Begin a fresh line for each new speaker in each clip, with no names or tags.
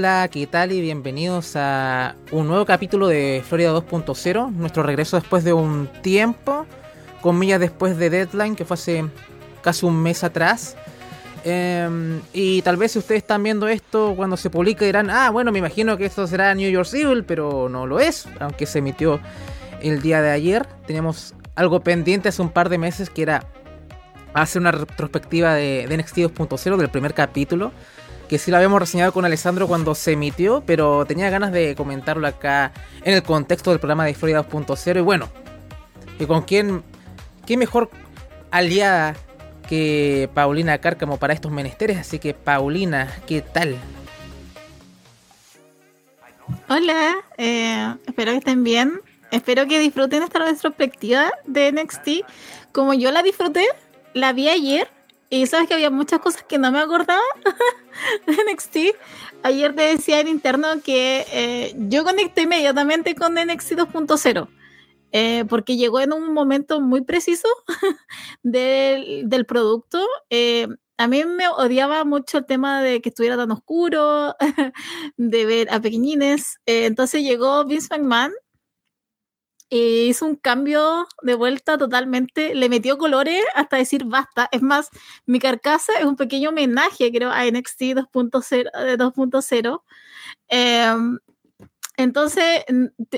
Hola, ¿qué tal? Y bienvenidos a un nuevo capítulo de Florida 2.0, nuestro regreso después de un tiempo, con millas después de Deadline, que fue hace casi un mes atrás. Em, y tal vez si ustedes están viendo esto cuando se publique dirán, ah, bueno, me imagino que esto será New York Civil, pero no lo es, aunque se emitió el día de ayer. Teníamos algo pendiente hace un par de meses que era hacer una retrospectiva de, de NXT 2.0 del primer capítulo que sí lo habíamos reseñado con Alessandro cuando se emitió, pero tenía ganas de comentarlo acá en el contexto del programa de Florida 2.0. Y bueno, y con quién, qué mejor aliada que Paulina Cárcamo para estos menesteres. Así que, Paulina, ¿qué tal?
Hola, eh, espero que estén bien. Espero que disfruten esta retrospectiva de NXT como yo la disfruté. La vi ayer y sabes que había muchas cosas que no me acordaba de NXT. Ayer te decía en interno que eh, yo conecté inmediatamente con NXT 2.0. Eh, porque llegó en un momento muy preciso del, del, producto. Eh, a mí me odiaba mucho el tema de que estuviera tan oscuro, de ver a pequeñines. Eh, entonces llegó Vince McMahon hizo un cambio de vuelta totalmente, le metió colores hasta decir basta. Es más, mi carcasa es un pequeño homenaje, creo, a NXT 2.0. Eh, entonces,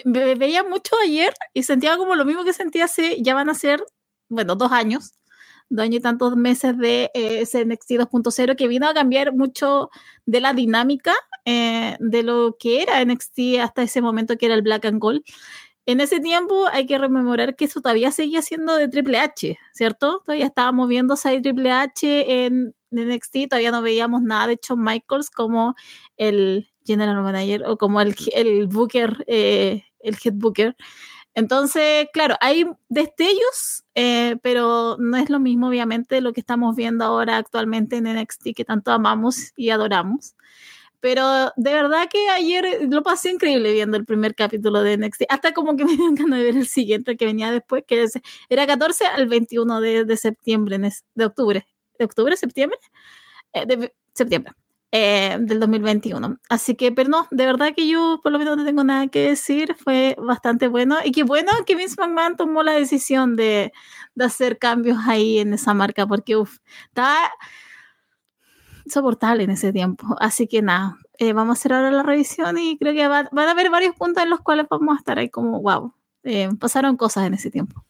me veía mucho ayer y sentía como lo mismo que sentía hace, ya van a ser, bueno, dos años, dos años y tantos meses de eh, ese NXT 2.0 que vino a cambiar mucho de la dinámica eh, de lo que era NXT hasta ese momento que era el Black and Gold en ese tiempo hay que rememorar que eso todavía seguía siendo de Triple H, ¿cierto? Todavía estábamos viendo a Triple H en, NXT, todavía no veíamos nada de Shawn Michaels como el General Manager o como el, el Booker, eh, el Head Booker. Entonces, claro, hay destellos, eh, pero no es lo mismo, obviamente, lo que estamos viendo ahora actualmente en NXT, que tanto amamos y adoramos. Pero de verdad que ayer lo pasé increíble viendo el primer capítulo de NXT. Hasta como que me dio ganas de ver el siguiente que venía después, que era 14 al 21 de, de septiembre, de octubre. ¿De octubre? ¿Septiembre? Eh, de septiembre. Eh, del 2021. Así que, pero no, de verdad que yo por lo menos no tengo nada que decir, fue bastante bueno. Y qué bueno que Vince McMahon tomó la decisión de, de hacer cambios ahí en esa marca, porque uff, estaba soportable en ese tiempo. Así que nada, eh, vamos a hacer ahora la revisión y creo que van a haber varios puntos en los cuales vamos a estar ahí como, wow, eh, pasaron cosas en ese tiempo.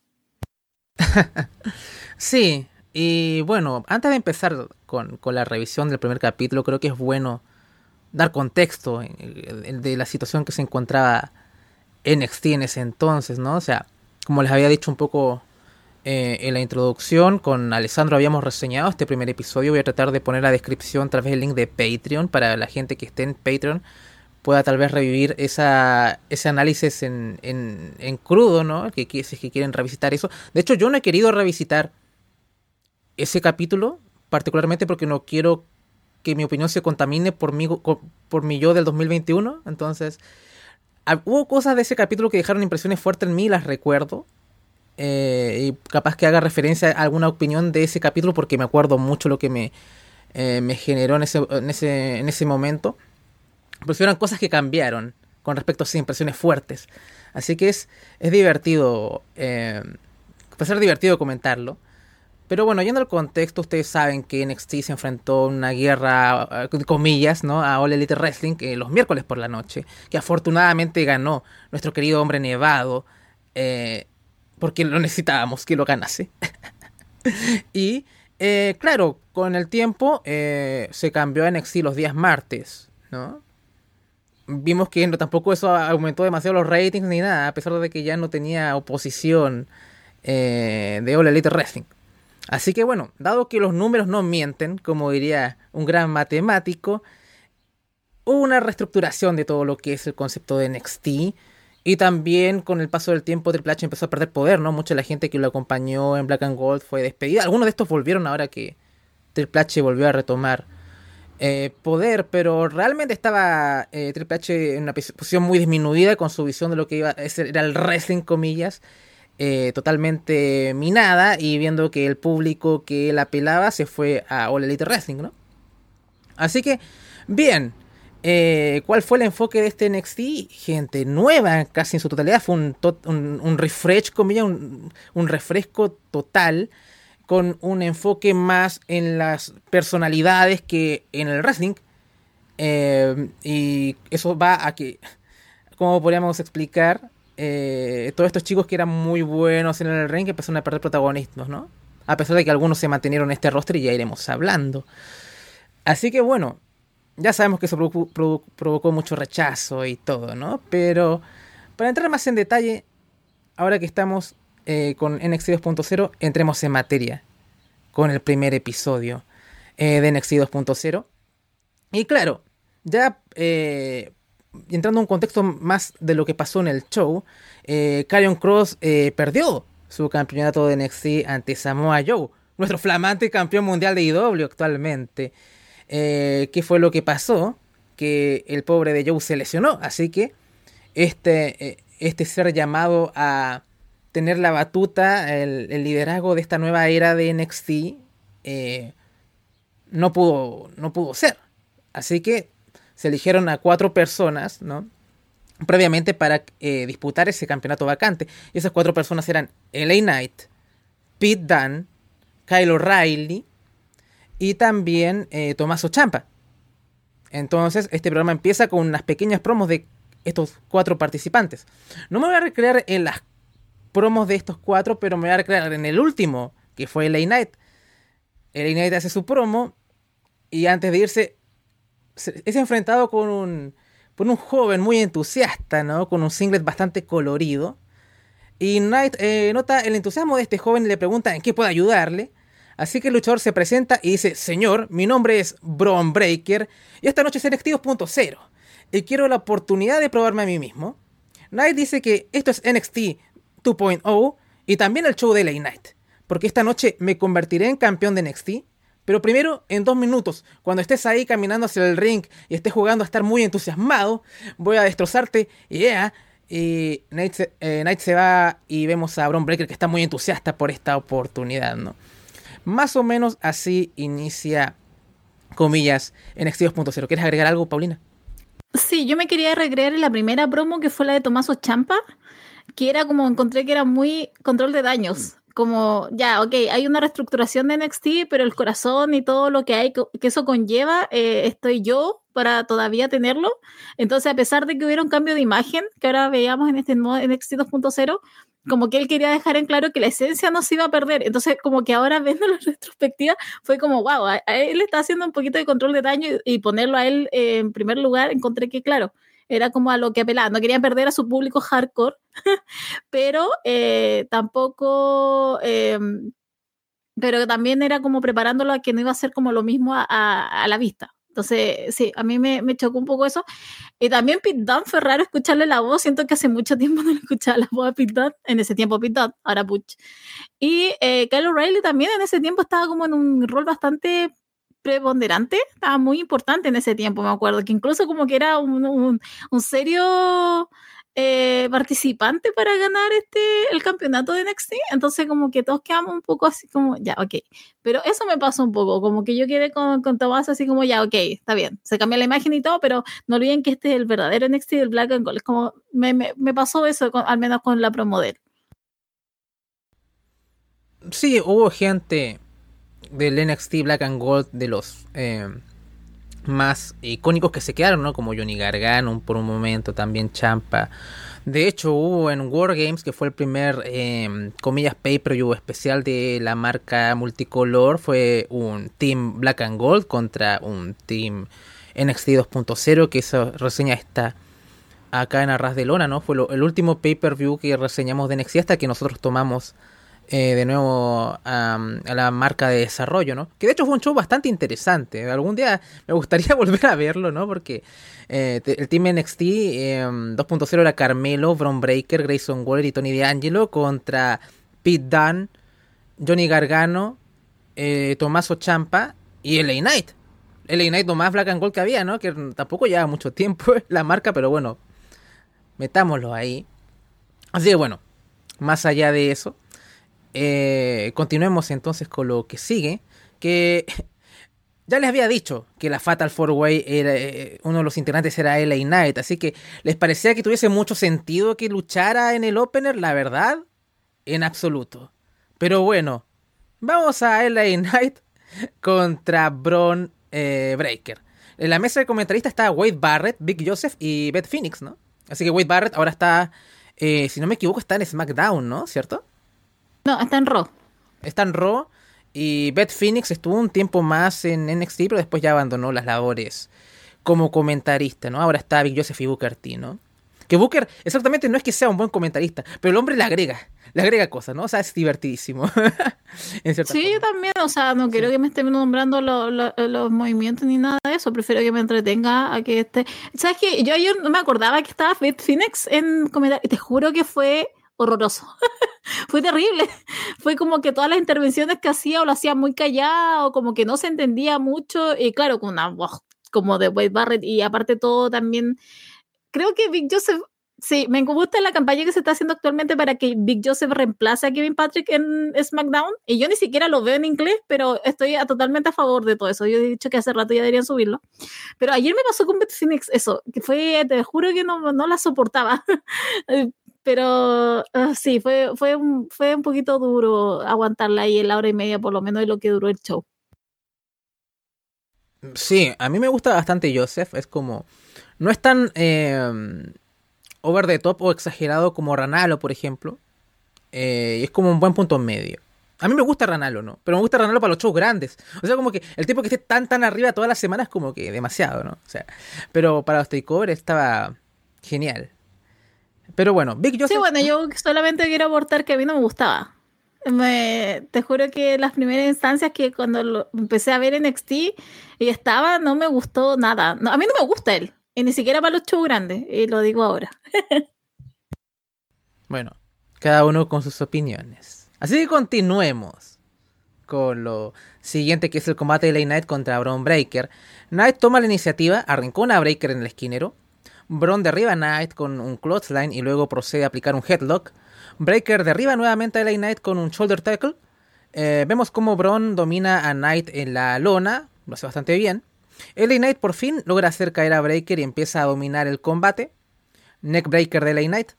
sí, y bueno, antes de empezar con, con, la revisión del primer capítulo, creo que es bueno dar contexto de la situación que se encontraba NXT en ese entonces, ¿no? O sea, como les había dicho un poco eh, en la introducción con Alessandro habíamos reseñado este primer episodio. Voy a tratar de poner la descripción a través del link de Patreon para la gente que esté en Patreon pueda tal vez revivir esa, ese análisis en, en, crudo, ¿no? Que, que, si que quieren revisitar eso. De hecho, yo no he querido revisitar ese capítulo, particularmente porque no quiero que mi opinión se contamine por mi, por mi yo del 2021. Entonces, hubo cosas de ese capítulo que dejaron impresiones fuertes en mí, las recuerdo. Eh, y capaz que haga referencia a alguna opinión de ese capítulo porque me acuerdo mucho lo que me, eh, me generó en ese, en, ese, en ese momento. Pero eran cosas que cambiaron con respecto a esas impresiones fuertes. Así que es, es divertido, eh, puede ser divertido comentarlo. Pero bueno, yendo al contexto, ustedes saben que NXT se enfrentó a una guerra, comillas, ¿no? A All Elite Wrestling que los miércoles por la noche, que afortunadamente ganó nuestro querido hombre nevado. Eh, porque lo necesitábamos que lo ganase. y eh, claro, con el tiempo eh, se cambió a NXT los días martes, ¿no? Vimos que no, tampoco eso aumentó demasiado los ratings ni nada, a pesar de que ya no tenía oposición eh, de All Elite Wrestling. Así que bueno, dado que los números no mienten, como diría un gran matemático, hubo una reestructuración de todo lo que es el concepto de NXT y también con el paso del tiempo Triple H empezó a perder poder, ¿no? Mucha de la gente que lo acompañó en Black and Gold fue despedida. Algunos de estos volvieron ahora que Triple H volvió a retomar eh, poder, pero realmente estaba eh, Triple H en una posición muy disminuida con su visión de lo que iba a ser era el wrestling, comillas, eh, totalmente minada y viendo que el público que él apelaba se fue a All Elite Wrestling, ¿no? Así que, bien, eh, ¿cuál fue el enfoque de este NXT? Gente nueva, casi en su totalidad. Fue un, un, refresh, comillas, un, un refresco total con un enfoque más en las personalidades que en el wrestling. Eh, y eso va a que, como podríamos explicar, eh, todos estos chicos que eran muy buenos en el ring empezaron a perder protagonistas, ¿no? A pesar de que algunos se mantenieron en este roster y ya iremos hablando. Así que bueno, ya sabemos que eso provocó, mucho rechazo y todo, ¿no? Pero para entrar más en detalle, ahora que estamos eh, con NXT 2.0, entremos en materia con el primer episodio eh, de NXT 2.0. Y claro, ya eh, entrando en un contexto más de lo que pasó en el show, eh, Cross perdió su campeonato de NXT ante Samoa Joe, nuestro flamante campeón mundial de IW actualmente. Eh, ¿Qué fue lo que pasó? Que el pobre de Joe se lesionó, así que este, eh, este ser llamado a tener la batuta, el, liderazgo de esta nueva era de NXT, no, pudo, no pudo ser. Así que se eligieron a cuatro personas, ¿no? Previamente para eh, disputar ese campeonato vacante. Y esas cuatro personas eran LA Knight, Pete Dunne, Kyle O'Reilly y también eh, Tommaso Champa. Entonces, este programa empieza con unas pequeñas promos de estos cuatro participantes. No me voy a recrear en las promos de estos cuatro, pero me voy a recrear en el último, que fue LA Knight. LA Knight hace su promo y antes de irse es enfrentado con un, un joven muy entusiasta, ¿no? Con un singlet bastante colorido. Y Knight eh, nota el entusiasmo de este joven y le pregunta en qué puede ayudarle. Así que el luchador se presenta y dice, Señor, mi nombre es Bron Breaker y esta noche es NXT 2.0 y quiero la oportunidad de probarme a mí mismo. Knight dice que esto es NXT 2.0 y también el show de LA Knight, porque esta noche me convertiré en campeón de NXT pero primero, en dos minutos, cuando estés ahí caminando hacia el ring y estés jugando a estar muy entusiasmado, voy a destrozarte. Yeah. Y Knight se, eh, se va y vemos a Bron Breaker que está muy entusiasta por esta oportunidad, ¿no? Más o menos así inicia, comillas, NXT 2.0. ¿Quieres agregar algo, Paulina?
Sí, yo me quería recrear en la primera promo que fue la de Tomaso Champa, que era como encontré que era muy control de daños como, ya, ok, hay una reestructuración de NXT, pero el corazón y todo lo que hay, que eso conlleva, eh, estoy yo para todavía tenerlo. Entonces, a pesar de que hubiera un cambio de imagen, que ahora veíamos en este nuevo NXT 2.0, como que él quería dejar en claro que la esencia no se iba a perder. Entonces, como que ahora viendo la retrospectiva, fue como, wow, a, él está haciendo un poquito de control de daño y, ponerlo a él en primer lugar, encontré que, claro, era como a lo que apelaba. No querían perder a su público hardcore, pero eh, tampoco, em, pero también era como preparándolo a que no iba a ser como lo mismo a, la vista. Entonces, sí, a mí me, chocó un poco eso. Y también Pete Dunne fue raro escucharle la voz. Siento que hace mucho tiempo no escuchaba la voz de Pete Dunne. En ese tiempo Pete Dunne, ahora Butch. Y eh, Kyle O'Reilly también en ese tiempo estaba como en un rol bastante preponderante, estaba muy importante en ese tiempo, me acuerdo, que incluso como que era un, serio eh, participante para ganar este el campeonato de NXT, entonces como que todos quedamos un poco así como, ya, ok, pero eso me pasó un poco, como que yo quedé con, con Tomás así como, ya, ok, está bien, se cambia la imagen y todo, pero no olviden que este es el verdadero NXT del Black and Gold, es como, me, me, pasó eso, al menos con la promo de
Sí, hubo gente del NXT Black and Gold de los eh, más icónicos que se quedaron, ¿no? Como Johnny Gargano por un momento, también Champa. De hecho, hubo en War Games, que fue el primer, eh, comillas, pay-per-view especial de la marca multicolor, fue un Team Black and Gold contra un Team NXT 2.0, que esa reseña está acá en Arras de Lona, ¿no? Fue el último pay-per-view que reseñamos de NXT hasta que nosotros tomamos eh, de nuevo a, la marca de desarrollo, ¿no? Que de hecho fue un show bastante interesante. Algún día me gustaría volver a verlo, ¿no? Porque eh, el Team NXT 2.0 em, era Carmelo, Bron Breaker, Grayson Waller y Tony D'Angelo contra Pete Dunne, Johnny Gargano, eh, Tommaso Champa y LA Knight. LA Knight lo más black and gold que había, ¿no? Que tampoco lleva mucho tiempo la marca, pero bueno, metámoslo ahí. Así que bueno, más allá de eso, eh, continuemos entonces con lo que sigue. Que ya les había dicho que la Fatal Four Way era, eh, uno de los integrantes era LA Knight, así que les parecía que tuviese mucho sentido que luchara en el opener, la verdad, en absoluto. Pero bueno, vamos a LA Knight contra eh, Breaker. En la mesa de comentaristas está Wade Barrett, Big Joseph y Beth Phoenix, ¿no? Así que Wade Barrett ahora está, eh, si no me equivoco, está en SmackDown, ¿no? ¿Cierto?
No, está en Raw.
Está en Raw. Y Beth Phoenix estuvo un tiempo más en NXT, pero después ya abandonó las labores como comentarista, ¿no? Ahora está Big Joseph y Booker T, ¿no? Que Booker, exactamente, no es que sea un buen comentarista, pero el hombre le agrega, le agrega cosas, ¿no? O sea, es divertidísimo.
sí, yo también, o sea, no quiero que me estén nombrando los movimientos ni nada de eso, prefiero que me entretenga a que esté... ¿Sabes qué? Yo ayer no me acordaba que estaba Beth Phoenix en comentar, te juro que fue horroroso. fue terrible. Fue como que todas las intervenciones que hacía o lo hacía muy callado, como que no se entendía mucho. Y claro, con una voz como de Wade Barrett y aparte todo también. Creo que Big Joseph, sí, me gusta la campaña que se está haciendo actualmente para que Big Joseph reemplace a Kevin Patrick en SmackDown. Y yo ni siquiera lo veo en inglés, pero estoy totalmente a favor de todo eso. Yo he dicho que hace rato ya deberían subirlo. Pero ayer me pasó con Beth Phoenix eso, que fue, te juro que no, no la soportaba. pero ah, sí, fue, fue, un, fue un poquito duro aguantarla ahí en la hora y media, por lo menos de lo que duró el show.
Sí, a mí me gusta bastante Joseph, es como, no es tan eh, over the top o exagerado como Ranalo, por ejemplo, eh, es como un buen punto medio. A mí me gusta Ranalo, ¿no? Pero me gusta Ranalo para los shows grandes. O sea, como que el tipo que esté tan, tan arriba todas las semanas, como que demasiado, ¿no? O sea, pero para los takeovers estaba genial. Pero bueno, Big Joseph.
Sí, bueno, yo solamente quiero aportar que a mí no me gustaba. Me, te juro que las primeras instancias que cuando empecé a ver NXT y estaba, no me gustó nada. a mí no me gusta él. Y ni siquiera para los shows grandes. Y lo digo ahora.
bueno, cada uno con sus opiniones. Así que continuemos con lo siguiente que es el combate de Lay Knight contra Braun Breaker. Knight toma la iniciativa, arrancó una Breaker en el esquinero, Bron derriba a Knight con un clothesline y luego procede a aplicar un headlock. Breaker derriba nuevamente a LA Knight con un shoulder tackle. Eh, vemos cómo Bron domina a Knight en la lona, lo hace bastante bien. LA Knight por fin logra hacer caer a Breaker y empieza a dominar el combate. Neckbreaker de LA Knight.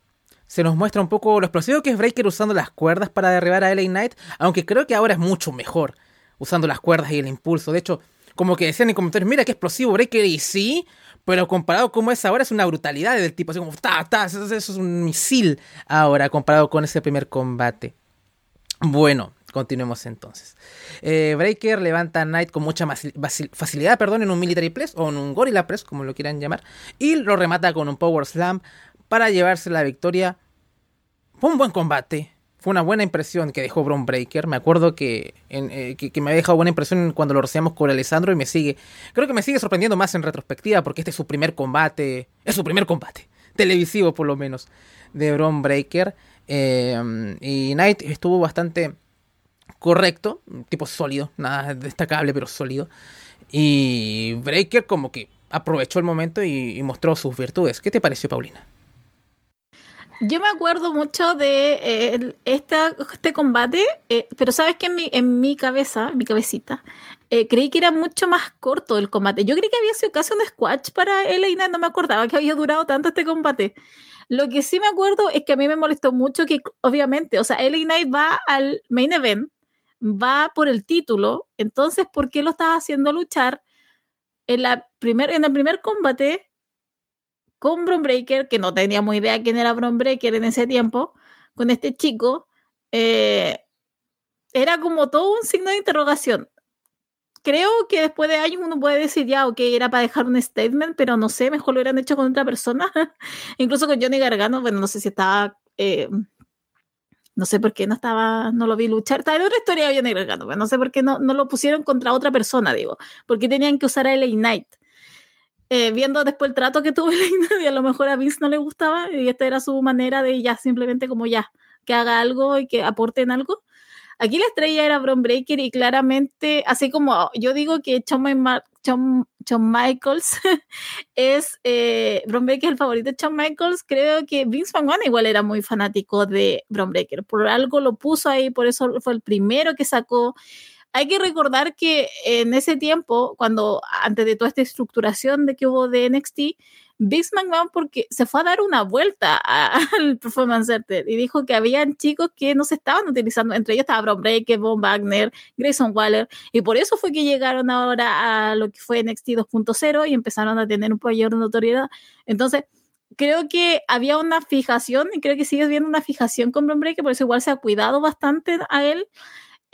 Se nos muestra un poco lo explosivo que es Breaker usando las cuerdas para derribar a LA Knight, aunque creo que ahora es mucho mejor usando las cuerdas y el impulso. De hecho, como que decían en comentarios, mira qué explosivo Breaker y sí, pero comparado como es ahora, es una brutalidad del tipo, así como, ta, ta, eso, es un misil ahora, comparado con ese primer combate. Bueno, continuemos entonces. Eh, Breaker levanta a Knight con mucha facilidad, perdón, en un Military Press o en un Gorilla Press, como lo quieran llamar, y lo remata con un Power Slam para llevarse la victoria. Fue un buen combate, fue una buena impresión que dejó Bron Breaker. Me acuerdo que, eh, que, me ha dejado buena impresión cuando lo rociamos con Alessandro y me sigue. Creo que me sigue sorprendiendo más en retrospectiva porque este es su primer combate. Es su primer combate. Televisivo, por lo menos. De Bron Breaker. Eh, y Knight estuvo bastante correcto. Tipo sólido. Nada destacable, pero sólido. Y Breaker, como que aprovechó el momento y mostró sus virtudes. ¿Qué te pareció, Paulina?
Yo me acuerdo mucho de eh, este combate, eh, pero sabes que en mi, en mi cabeza, mi cabecita, eh, creí que era mucho más corto el combate. Yo creí que había sido casi un squash para Elena, no me acordaba que había durado tanto este combate. Lo que sí me acuerdo es que a mí me molestó mucho que, obviamente, o sea, Knight va al main event, va por el título, entonces, ¿por qué lo estaba haciendo luchar? En, la primer, en el primer combate con Bron Breaker, que no teníamos idea quién era Bron Breaker en ese tiempo, con este chico, eh, era como todo un signo de interrogación. Creo que después de años uno puede decir ya, ok, era para dejar un statement, pero no sé, mejor lo hubieran hecho con otra persona. Incluso con Johnny Gargano, bueno, no sé si estaba, eh, no sé por qué no estaba, no lo vi luchar. Está en otra historia de Johnny Gargano, pero no sé por qué no, no lo pusieron contra otra persona, digo, porque tenían que usar a LA Knight. Eh, viendo después el trato que tuvo y a lo mejor a Vince no le gustaba y esta era su manera de ya simplemente como ya, que haga algo y que aporten algo. Aquí la estrella era Bron Breaker y claramente, así como yo digo que Shawn, Michaels es, eh, Breaker el favorito de Shawn Michaels, creo que Vince McMahon igual era muy fanático de Bron Breaker. Por algo lo puso ahí, por eso fue el primero que sacó hay que recordar que en ese tiempo, cuando antes de toda esta estructuración de que hubo de NXT, Vince McMahon porque se fue a dar una vuelta al Performance Center y dijo que habían chicos que no se estaban utilizando, entre ellos estaba Bron Breaker, Von Wagner, Grayson Waller, y por eso fue que llegaron ahora a lo que fue NXT 2.0 y empezaron a tener un mayor notoriedad. Entonces, creo que había una fijación y creo que sigue habiendo una fijación con Bron Breaker, por eso igual se ha cuidado bastante a él.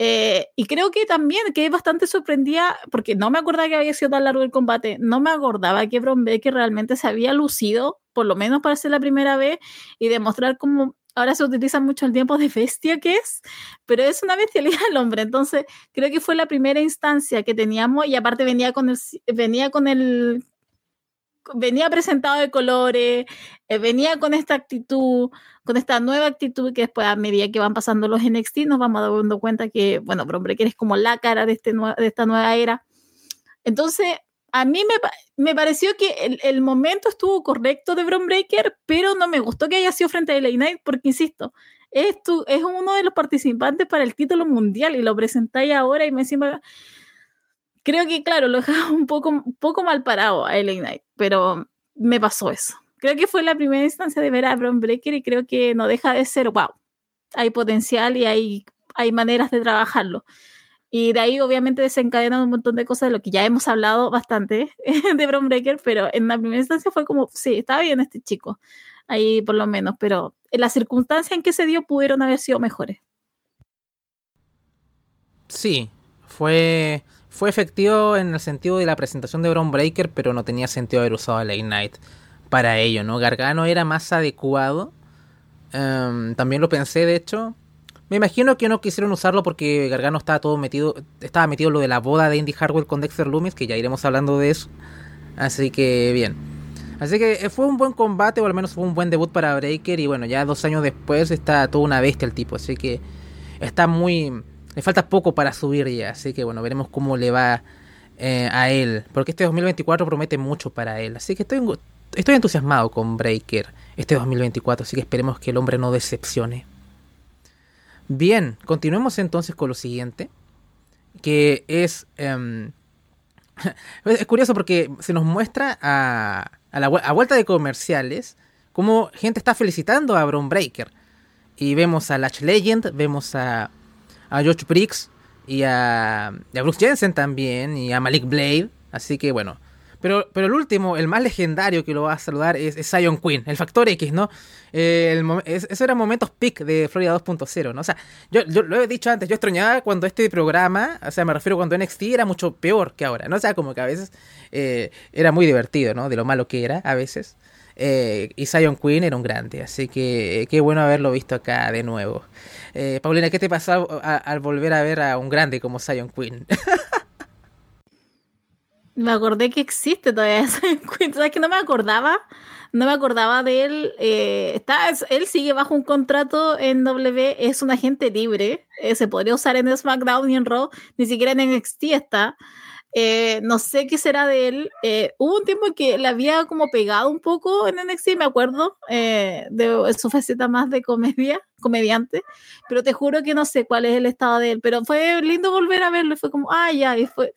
Eh, y creo que también quedé bastante sorprendida, porque no me acordaba que había sido tan largo el combate, no me acordaba que Bron Breaker realmente se había lucido, por lo menos para ser la primera vez, y demostrar cómo ahora se utiliza mucho el tiempo de bestia que es, pero es una bestialidad el hombre, entonces creo que fue la primera instancia que teníamos y aparte venía con el, venía con el venía presentado de colores, eh, venía con esta actitud, con esta nueva actitud que después a medida que van pasando los NXT nos vamos dando cuenta que, bueno, pero hombre, que eres como la cara de, este de esta nueva era. Entonces, a mí me, me pareció que el, el, momento estuvo correcto de Bron Breaker, pero no me gustó que haya sido frente a LA Knight, porque insisto, es, es uno de los participantes para el título mundial y lo presentáis ahora y me encima creo que, claro, lo dejaba un poco, poco mal parado a LA Knight, pero me pasó eso. Creo que fue la primera instancia de ver a Bron Breaker y creo que no deja de ser, wow, hay potencial y hay, hay maneras de trabajarlo. Y de ahí obviamente desencadenan un montón de cosas de lo que ya hemos hablado bastante de Bron Breaker, pero en la primera instancia fue como, sí, estaba bien este chico, ahí por lo menos, pero en las circunstancias en que se dio pudieron haber sido mejores.
Sí, fue fue efectivo en el sentido de la presentación de Brown Breaker, pero no tenía sentido haber usado a Late Night para ello, ¿no? Gargano era más adecuado. Em, también lo pensé, de hecho. Me imagino que no quisieron usarlo porque Gargano estaba todo metido. Estaba metido lo de la boda de Indy Hardware con Dexter Loomis, que ya iremos hablando de eso. Así que bien. Así que fue un buen combate, o al menos fue un buen debut para Breaker. Y bueno, ya dos años después está toda una bestia el tipo. Así que está muy le falta poco para subir ya, así que bueno, veremos cómo le va eh, a él. Porque este 2024 promete mucho para él. Así que estoy, estoy entusiasmado con Breaker este 2024, así que esperemos que el hombre no decepcione. Bien, continuemos entonces con lo siguiente, que es... Em, es curioso porque se nos muestra a, a la a vuelta de comerciales cómo gente está felicitando a Bron Breaker. Y vemos a Latch Legend, vemos a a George Briggs y a, Bruce Jensen también y a Malik Blade. Así que bueno. Pero, pero el último, el más legendario que lo va a saludar es, Zion Queen, el factor X, ¿no? Eh, eso eran momentos peak de Florida 2.0, ¿no? O sea, yo, lo he dicho antes, yo extrañaba cuando este programa, o sea, me refiero cuando NXT era mucho peor que ahora, ¿no? O sea, como que a veces eh, era muy divertido, ¿no? De lo malo que era, a veces. Eh, y Zion Queen era un grande, así que qué bueno haberlo visto acá de nuevo. Eh, Paulina, ¿qué te pasó al volver a ver a un grande como Zion Queen?
me acordé que existe todavía Zion Queen, ¿sabes que no me acordaba? No me acordaba de él. Eh, está, él sigue bajo un contrato en W, es un agente libre. Eh, se podría usar en SmackDown y en Raw, ni siquiera en NXT está. Eh, no sé qué será de él. Eh, hubo un tiempo que le había como pegado un poco en NXT, me acuerdo, eh, de su faceta más de comedia, comediante, pero te juro que no sé cuál es el estado de él. Pero fue lindo volver a verlo fue como, ah, ya, fue.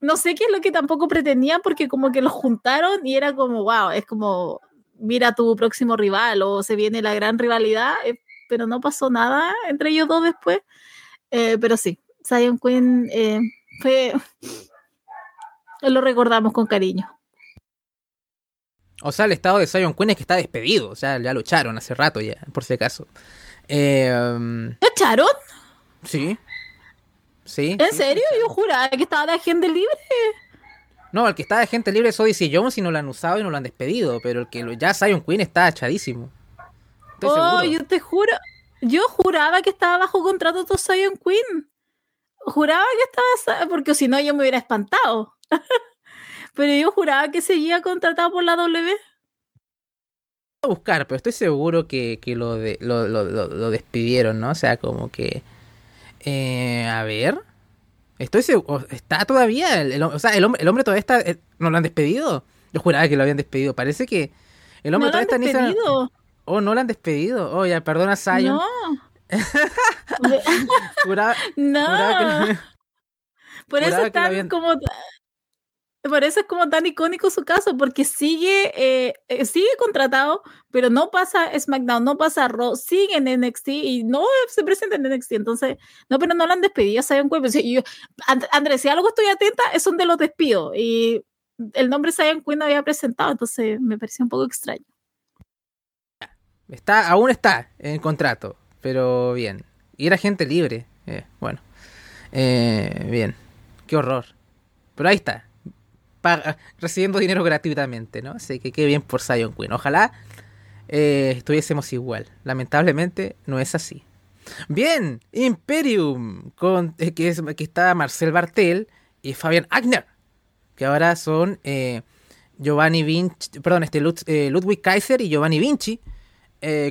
No sé qué es lo que tampoco pretendía porque como que los juntaron y era como, wow, es como, mira tu próximo rival o se viene la gran rivalidad, pero no pasó nada entre ellos dos después. pero sí, Zion Quinn fue lo recordamos con cariño.
O sea, el estado de Zion Quinn es que está despedido. O sea, ya lo echaron hace rato ya, por si acaso.
Eh, ¿Lo echaron?
Sí. Sí.
¿En serio? Yo juraba que estaba de agente libre.
No, el que está de agente libre es Odyssey Jones y no lo han usado y no lo han despedido. Pero el que ya Zion Quinn está echadísimo.
oh, yo te juro. Yo juraba que estaba bajo contrato todo Zion Quinn. Juraba que estaba. Porque si no, yo me hubiera espantado. pero yo juraba que seguía contratado por la W.
A buscar, pero estoy seguro que, lo, de, lo, despidieron, ¿no? O sea, como que... Eh, a ver... Estoy seguro... ¿Está todavía? El, o sea, el hombre, el hombre todavía está... Eh, ¿No lo han despedido? Yo juraba que lo habían despedido. Parece que el hombre todavía está en esa... Oh, no lo han despedido. Oh, ya, perdona, Zion.
No. juraba, no. Por eso es tan como por eso es como tan icónico su caso, porque sigue, eh, eh, sigue contratado, pero no pasa SmackDown, no pasa Raw, sigue en NXT y no se presenta en NXT. Entonces, no, pero no lo han despedido, Sion Queen. Pues, Andrés, si algo estoy atenta, es de los despidos. Y el nombre Sion Queen había presentado, entonces me pareció un poco extraño.
Está, aún está en contrato, pero bien. Y era gente libre. Eh, bueno. bien. Qué horror. Pero ahí está recibiendo dinero gratuitamente, ¿no? Así que qué bien por Zion Queen. Ojalá eh, estuviésemos igual. Lamentablemente no es así. Bien, Imperium, eh, que está Marcel Bartel y Fabian Agner, que ahora son eh, Giovanni Vinci, perdón, este Ludwig Kaiser y Giovanni Vinci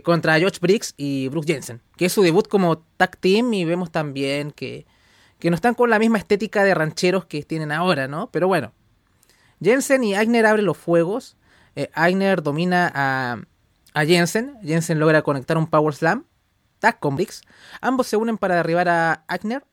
contra George Briggs y Brooke Jensen, que es su debut como tag team y vemos también que, que no están con la misma estética de rancheros que tienen ahora, ¿no? Pero bueno, Jensen y Agner abren los fuegos. Eh, Agner domina a, a, Jensen. Jensen logra conectar un Power Slam. Tag con Briggs. Ambos se unen para derribar a Agner.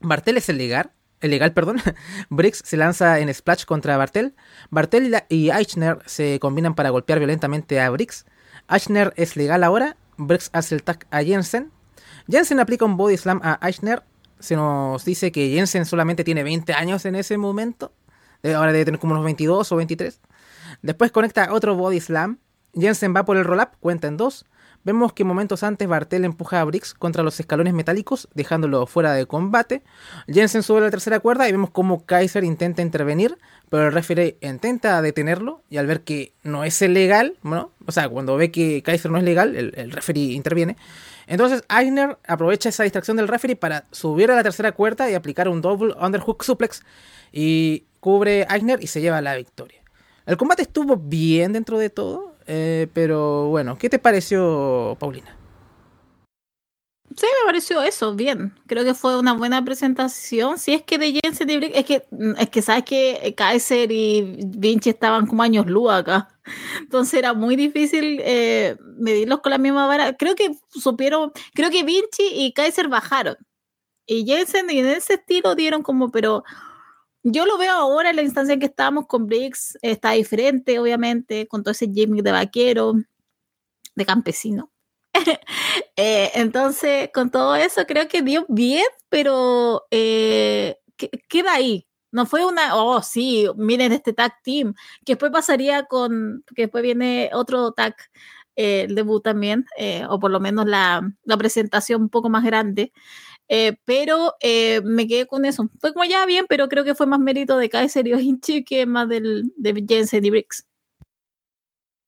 Bartel es el legal. El legal, perdón. Briggs se lanza en Splash contra Bartel. Bartel y Eichner se combinan para golpear violentamente a Briggs. Eichner es legal ahora. Briggs hace el tag a Jensen. Jensen aplica un body slam a Eichner. Se nos dice que Jensen solamente tiene 20 años en ese momento. Eh, ahora debe tener como unos 22 o 23. Después conecta otro body slam. Jensen va por el roll-up, cuenta en dos. Vemos que momentos antes Bartel empuja a Briggs contra los escalones metálicos, dejándolo fuera de combate. Jensen sube a la tercera cuerda y vemos como Kaiser intenta intervenir, pero el referee intenta detenerlo y al ver que no es legal, ¿no? o sea, cuando ve que Kaiser no es legal, el, el referee interviene. Entonces Eisner aprovecha esa distracción del referee para subir a la tercera cuerda y aplicar un double underhook suplex y cubre Agner y se lleva la victoria. El combate estuvo bien dentro de todo, eh, pero bueno, ¿qué te pareció, Paulina?
Sí, me pareció eso, bien. Creo que fue una buena presentación. Si es que de Jensen y es que, es que sabes que Kaiser y Vinci estaban como años luz acá. Entonces era muy difícil eh, medirlos con la misma vara. Creo que supieron, creo que Vinci y Kaiser bajaron. Y Jensen en ese estilo dieron como, pero yo lo veo ahora en la instancia en que estamos con Briggs, está diferente, obviamente, con todo ese gimmick de vaquero, de campesino. Eh, entonces, con todo eso, creo que dio bien, pero eh, queda ahí. No fue una, oh, sí, miren este tag team, que después pasaría con, que después viene otro tag, eh, el debut también, o por lo menos la, la presentación un poco más grande. Eh, pero eh, me quedé con eso. Fue como ya bien, pero creo que fue más mérito de Kaiser y Hinchi que más del, de Jensen y Briggs.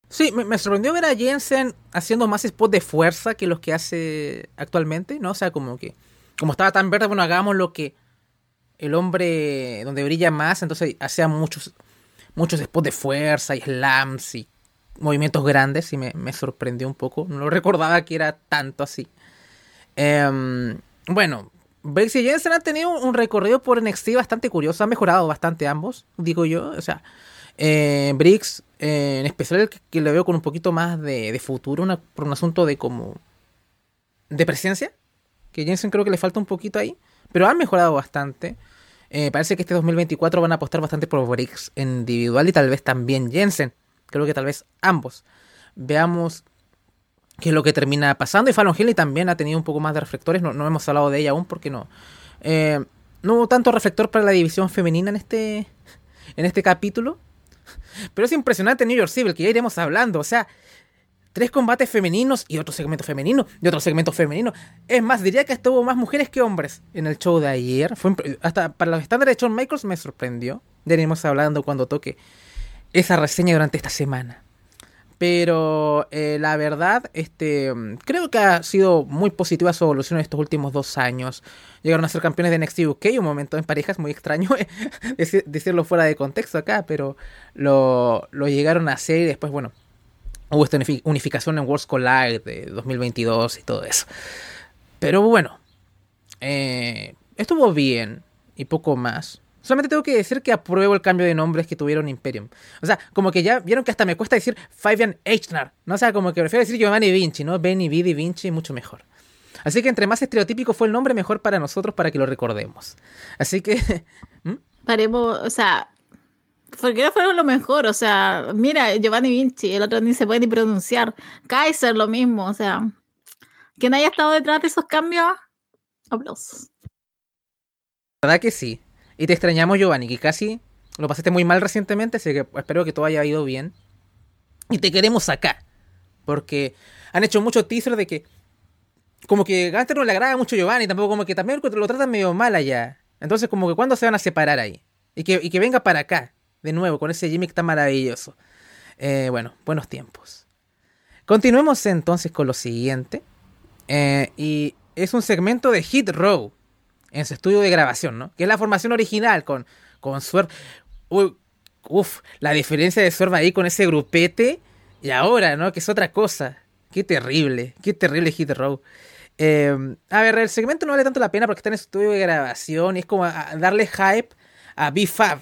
Sí, me, sorprendió ver a Jensen haciendo más spots de fuerza que los que hace actualmente, ¿no? O sea, como que, como estaba tan verde, bueno, hagamos lo que el hombre donde brilla más, entonces hacía muchos, muchos spots de fuerza y slams y movimientos grandes y me, me sorprendió un poco. No recordaba que era tanto así. Eh, bueno, Briggs y Jensen han tenido un recorrido por NXT bastante curioso. Han mejorado bastante ambos, digo yo. O sea, eh, Briggs, eh, en especial el que, le veo con un poquito más de, futuro, por un asunto de como. de presencia. Que Jensen creo que le falta un poquito ahí. Pero han mejorado bastante. Eh, parece que este 2024 van a apostar bastante por Briggs individual y tal vez también Jensen. Creo que tal vez ambos. Veamos que es lo que termina pasando. Y Fallon Henley también ha tenido un poco más de reflectores, no, no hemos hablado de ella aún porque no. Eh, no hubo tanto reflector para la división femenina en este, en este capítulo. Pero es impresionante New York Civil, que ya iremos hablando. O sea, tres combates femeninos y otro segmento femenino y otro segmento femenino. Es más, diría que estuvo más mujeres que hombres en el show de ayer. Fue hasta para los estándares de Shawn Michaels me sorprendió. Ya iremos hablando cuando toque esa reseña durante esta semana. Pero eh, la verdad, este, creo que ha sido muy positiva su evolución en estos últimos dos años. Llegaron a ser campeones de NXT UK, un momento en parejas muy extraño decirlo fuera de contexto acá, pero lo, lo llegaron a hacer y después, bueno, hubo esta unificación en Worlds Collide de 2022 y todo eso. Pero bueno, eh, estuvo bien y poco más. Solamente tengo que decir que apruebo el cambio de nombres que tuvieron Imperium. O sea, como que ya vieron que hasta me cuesta decir Fabian Eichner. ¿no? O sea, como que prefiero decir Giovanni Vinci, ¿no? Benny, Vidi, Vinci, mucho mejor. Así que entre más estereotípico fue el nombre, mejor para nosotros para que lo recordemos. Así que...
¿Mm? Paremos, o sea, porque no fueron lo mejor, o sea, mira, Giovanni Vinci, el otro ni se puede ni pronunciar. Kaiser, lo mismo, o sea, quien haya estado detrás de esos cambios, aplausos.
¿Verdad que sí? Y te extrañamos, Giovanni, que casi lo pasaste muy mal recientemente, así que espero que todo haya ido bien. Y te queremos acá. Porque han hecho muchos teasers de que. Como que Gunter no le agrada mucho a Giovanni, tampoco como que también lo tratan medio mal allá. Entonces, como que cuándo se van a separar ahí. Y que, y que venga para acá, de nuevo, con ese gimmick tan maravilloso. Eh, bueno, buenos tiempos. Continuemos entonces con lo siguiente. Eh, y es un segmento de Hit Row en su estudio de grabación, ¿no? Que es la formación original con, con Swerve. uf, la diferencia de Swerve ahí con ese grupete y ahora, ¿no? Que es otra cosa. Qué terrible, qué terrible Hit Row. Em, a ver, el segmento no vale tanto la pena porque está en su estudio de grabación y es como darle hype a B-Fab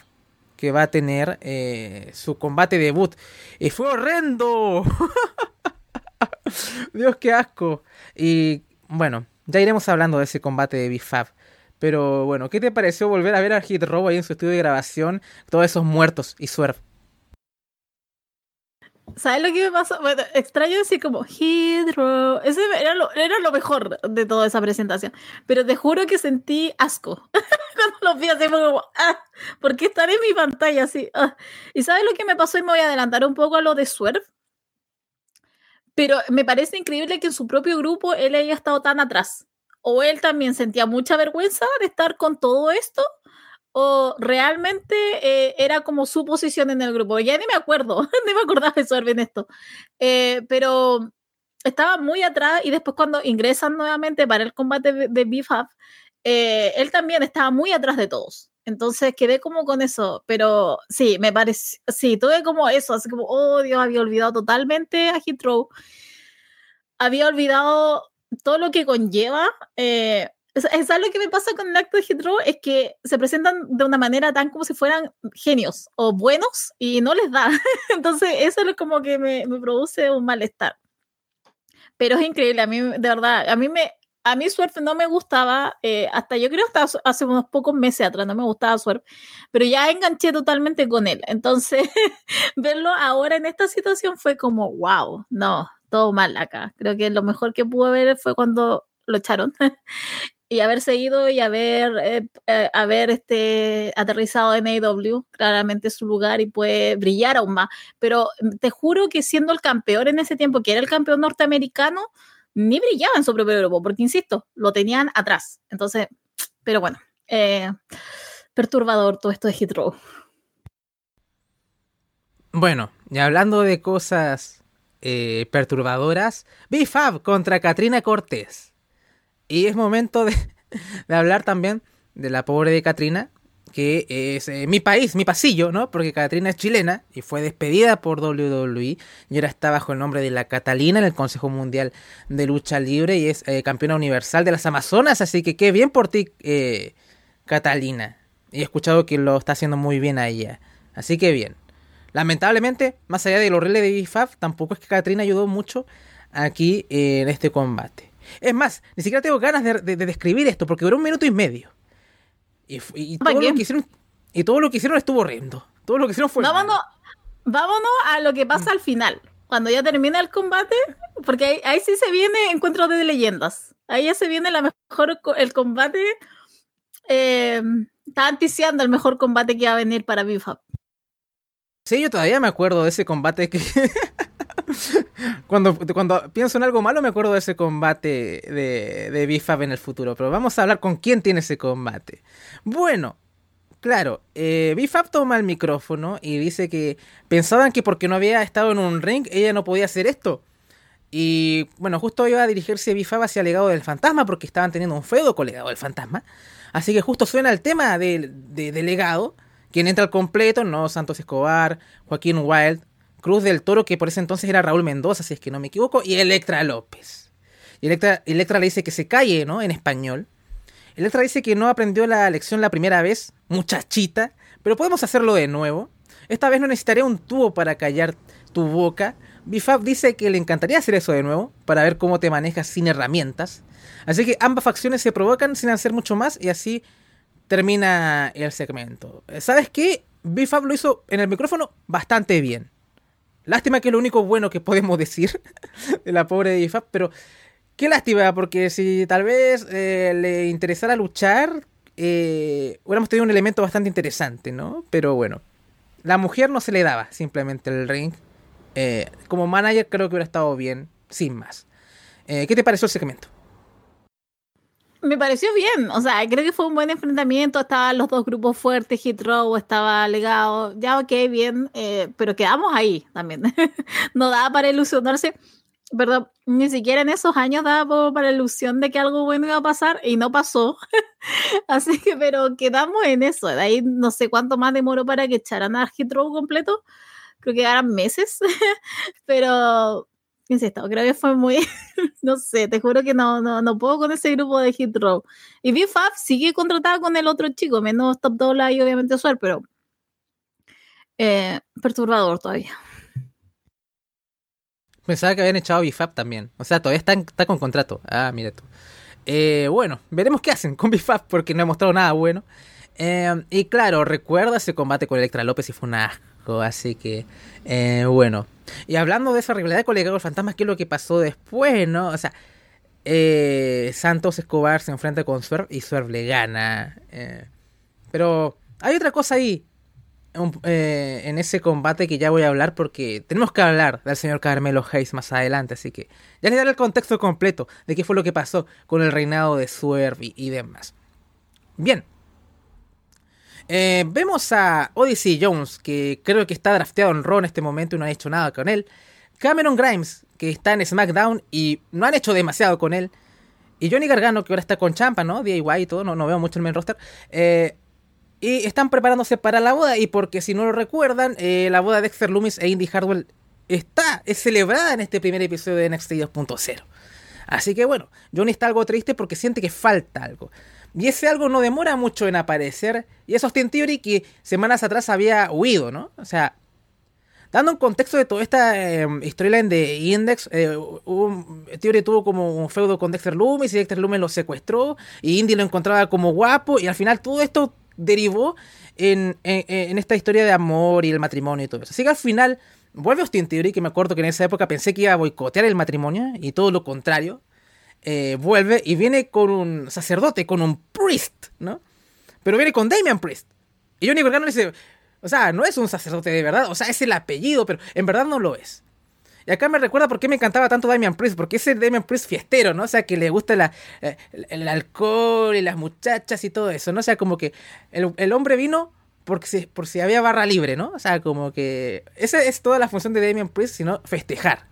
que va a tener eh, su combate debut. Y fue horrendo. Dios, qué asco. Y bueno, ya iremos hablando de ese combate de B-Fab. Pero bueno, ¿qué te pareció volver a ver a Hit Row ahí en su estudio de grabación? Todos esos muertos y Swerve.
¿Sabes lo que me pasó? Bueno, extraño decir como Hydro. Ese era lo, mejor de toda esa presentación. Pero te juro que sentí asco. Cuando los vi así como, ah, ¿por qué estar en mi pantalla así? Ah. ¿Y sabes lo que me pasó? Y me voy a adelantar un poco a lo de Swerve. Pero me parece increíble que en su propio grupo él haya estado tan atrás. O él también sentía mucha vergüenza de estar con todo esto o realmente eh, era como su posición en el grupo. Ya ni me acuerdo, ni me acordaba de eso en esto. Eh, pero estaba muy atrás y después cuando ingresan nuevamente para el combate de, de eh, él también estaba muy atrás de todos. Entonces quedé como con eso, pero sí, me parece, sí, tuve como eso, así como, oh Dios, había olvidado totalmente a Heathrow. Había olvidado todo lo que conlleva es, es algo que me pasa con el acto de Heathrow, es que se presentan de una manera tan como si fueran genios o buenos y no les da. Entonces, eso es como que me, me produce un malestar. Pero es increíble, a mí, de verdad, a mí me, a mí Swerve no me gustaba, eh, hasta yo creo hasta hace unos pocos meses atrás no me gustaba Swerve, pero ya enganché totalmente con él. Entonces, verlo ahora en esta situación fue como, wow, no, todo mal acá. Creo que lo mejor que pudo ver fue cuando lo echaron y haber seguido y haber, eh, eh, haber este, aterrizado en AW, claramente su lugar y puede brillar aún más. Pero mm, te juro que siendo el campeón en ese tiempo, que era el campeón norteamericano, ni brillaba en su propio grupo, porque insisto, lo tenían atrás. Entonces, pero bueno, eh, perturbador todo esto de Hit
Bueno, y hablando de cosas perturbadoras, B-Fab contra Katrina Cortés. Y es momento de, hablar también de la pobre de Katrina, que es eh, mi país, mi pasillo, ¿no? Porque Katrina es chilena y fue despedida por WWE y ahora está bajo el nombre de la Catalina en el Consejo Mundial de Lucha Libre y es eh, campeona universal de las Amazonas, así que qué bien por ti, eh, Catalina. Y he escuchado que lo está haciendo muy bien a ella, así que bien. Lamentablemente, más allá de lo horrible de BFAF, tampoco es que Katrina ayudó mucho aquí en este combate. Es más, ni siquiera tengo ganas de, describir esto porque duró un minuto y medio. Y, todo, lo que hicieron, y todo lo que hicieron estuvo horrendo. Todo lo que hicieron fue.
Vámonos, vámonos a lo que pasa al final. Cuando ya termina el combate, porque ahí, sí se viene encuentro de leyendas. Ahí ya se viene la mejor el combate. Eh, está anticiando el mejor combate que va a venir para BIFAP.
Sí, yo todavía me acuerdo de ese combate que cuando, cuando pienso en algo malo me acuerdo de ese combate de, de Bifab en el futuro. Pero vamos a hablar con quién tiene ese combate. Bueno, claro, eh, Bifab toma el micrófono y dice que pensaban que porque no había estado en un ring ella no podía hacer esto. Y bueno, justo iba a dirigirse Bifab hacia el legado del fantasma porque estaban teniendo un feudo con el legado del fantasma. Así que justo suena el tema del de, legado. Quien entra al completo, no Santos Escobar, Joaquín Wild, Cruz del Toro, que por ese entonces era Raúl Mendoza, si es que no me equivoco, y Electra López. Y Electra, Electra le dice que se calle, ¿no? En español. Electra dice que no aprendió la lección la primera vez, muchachita, pero podemos hacerlo de nuevo. Esta vez no necesitaré un tubo para callar tu boca. Bifab dice que le encantaría hacer eso de nuevo, para ver cómo te manejas sin herramientas. Así que ambas facciones se provocan sin hacer mucho más y así termina el segmento. ¿Sabes qué? Bifab lo hizo en el micrófono bastante bien. Lástima que es lo único bueno que podemos decir de la pobre Bifab, pero qué lástima, porque si tal vez eh, le interesara luchar, eh, hubiéramos tenido un elemento bastante interesante, ¿no? Pero bueno, la mujer no se le daba simplemente el ring. Eh, como manager creo que hubiera estado bien, sin más. ¿Qué te pareció el segmento?
Me pareció bien, o sea, creo que fue un buen enfrentamiento, estaban los dos grupos fuertes, Hit Row estaba legado, ya ok, bien, eh, pero quedamos ahí también, no daba para ilusionarse, perdón, ni siquiera en esos años daba para ilusión de que algo bueno iba a pasar y no pasó, así que, pero quedamos en eso, de ahí no sé cuánto más demoró para que echaran a Hit Row completo, creo que eran meses, pero Insisto, creo que fue muy, no sé, te juro que no, no, no puedo con ese grupo de Hit Row. Y BFAB sigue contratada con el otro chico, menos Top Dollar y obviamente Suar, pero eh, perturbador todavía.
Pensaba que habían echado BFAB también. O sea, todavía está, está con contrato. Ah, mira tú. Eh, bueno, veremos qué hacen con BFAB porque no he mostrado nada bueno. Eh, y claro, recuerda ese combate con Electra López y fue una así que bueno. Y hablando de esa rivalidad con Legado Fantasma, ¿qué es lo que pasó después, no? O sea, eh, Santos Escobar se enfrenta con Swerve y Swerve le gana. Eh, pero hay otra cosa ahí. Eh, en ese combate que ya voy a hablar porque tenemos que hablar del señor Carmelo Hayes más adelante, así que ya les daré el contexto completo de qué fue lo que pasó con el reinado de Swerve y demás. Bien, eh, vemos a Odyssey Jones, que creo que está drafteado en Raw en este momento y no han hecho nada con él. Cameron Grimes, que está en SmackDown y no han hecho demasiado con él. Y Johnny Gargano, que ahora está con Champa, ¿no? DIY y todo, no, no veo mucho el main roster. Eh, y están preparándose para la boda. Y porque si no lo recuerdan, eh, la boda de Dexter Loomis e Indy Hardwell está, es celebrada en este primer episodio de NXT 2.0. Así que bueno, Johnny está algo triste porque siente que falta algo. Y ese algo no demora mucho en aparecer. Y es Austin Theory que semanas atrás había huido, ¿no? O sea, dando un contexto de toda esta eh, storyline de Index, eh, Theory tuvo como un feudo con Dexter Loomis y Dexter Loomis lo secuestró y Indy lo encontraba como guapo y al final todo esto derivó en, en, esta historia de amor y el matrimonio y todo eso. Así que al final vuelve Austin Theory, que me acuerdo que en esa época pensé que iba a boicotear el matrimonio y todo lo contrario. Eh, vuelve y viene con un sacerdote, con un priest, ¿no? Pero viene con Damian Priest. Y Johnny Gargano dice, o sea, no es un sacerdote de verdad, o sea, es el apellido, pero en verdad no lo es. Y acá me recuerda por qué me encantaba tanto Damian Priest, porque es el Damian Priest fiestero, ¿no? O sea, que le gusta la, eh, el, alcohol y las muchachas y todo eso, ¿no? O sea, como que el, hombre vino porque si, por si había barra libre, ¿no? O sea, como que esa es toda la función de Damian Priest, sino festejar.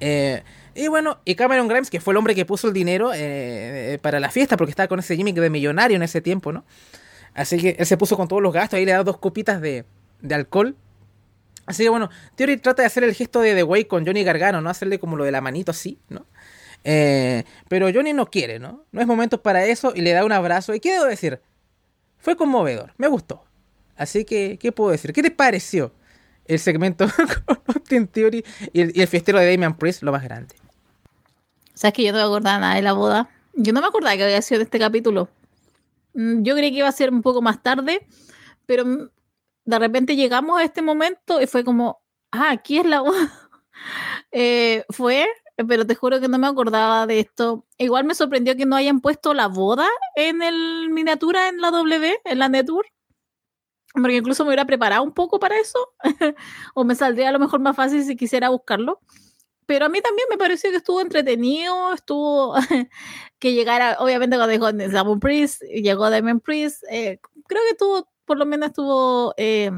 Eh, y bueno, y Cameron Grimes, que fue el hombre que puso el dinero eh, para la fiesta, porque estaba con ese gimmick de millonario en ese tiempo, ¿no? Así que él se puso con todos los gastos, ahí le da dos copitas de, alcohol. Así que bueno, Theory trata de hacer el gesto de The Way con Johnny Gargano, ¿no? Hacerle como lo de la manito así, ¿no? Eh, pero Johnny no quiere, ¿no? No es momento para eso y le da un abrazo. ¿Y qué debo decir? Fue conmovedor, me gustó. Así que, ¿qué puedo decir? ¿Qué te pareció el segmento con Austin Theory y el, y fiestero de Damian Priest, lo más grande?
Sabes que yo no me acordaba nada de la boda. Yo no me acordaba que había sido de este capítulo. Mm, yo creí que iba a ser un poco más tarde, pero mm, de repente llegamos a este momento y fue como, ah, aquí es la boda. Eh, fue, pero te juro que no me acordaba de esto. Igual me sorprendió que no hayan puesto la boda en el miniatura en la W, en la Network. Porque incluso me hubiera preparado un poco para eso. o me saldría a lo mejor más fácil si quisiera buscarlo pero a mí también me pareció que estuvo entretenido, estuvo que llegara, obviamente cuando dejó Damon Priest, llegó Damon Priest, eh, creo que estuvo, por lo menos estuvo eh,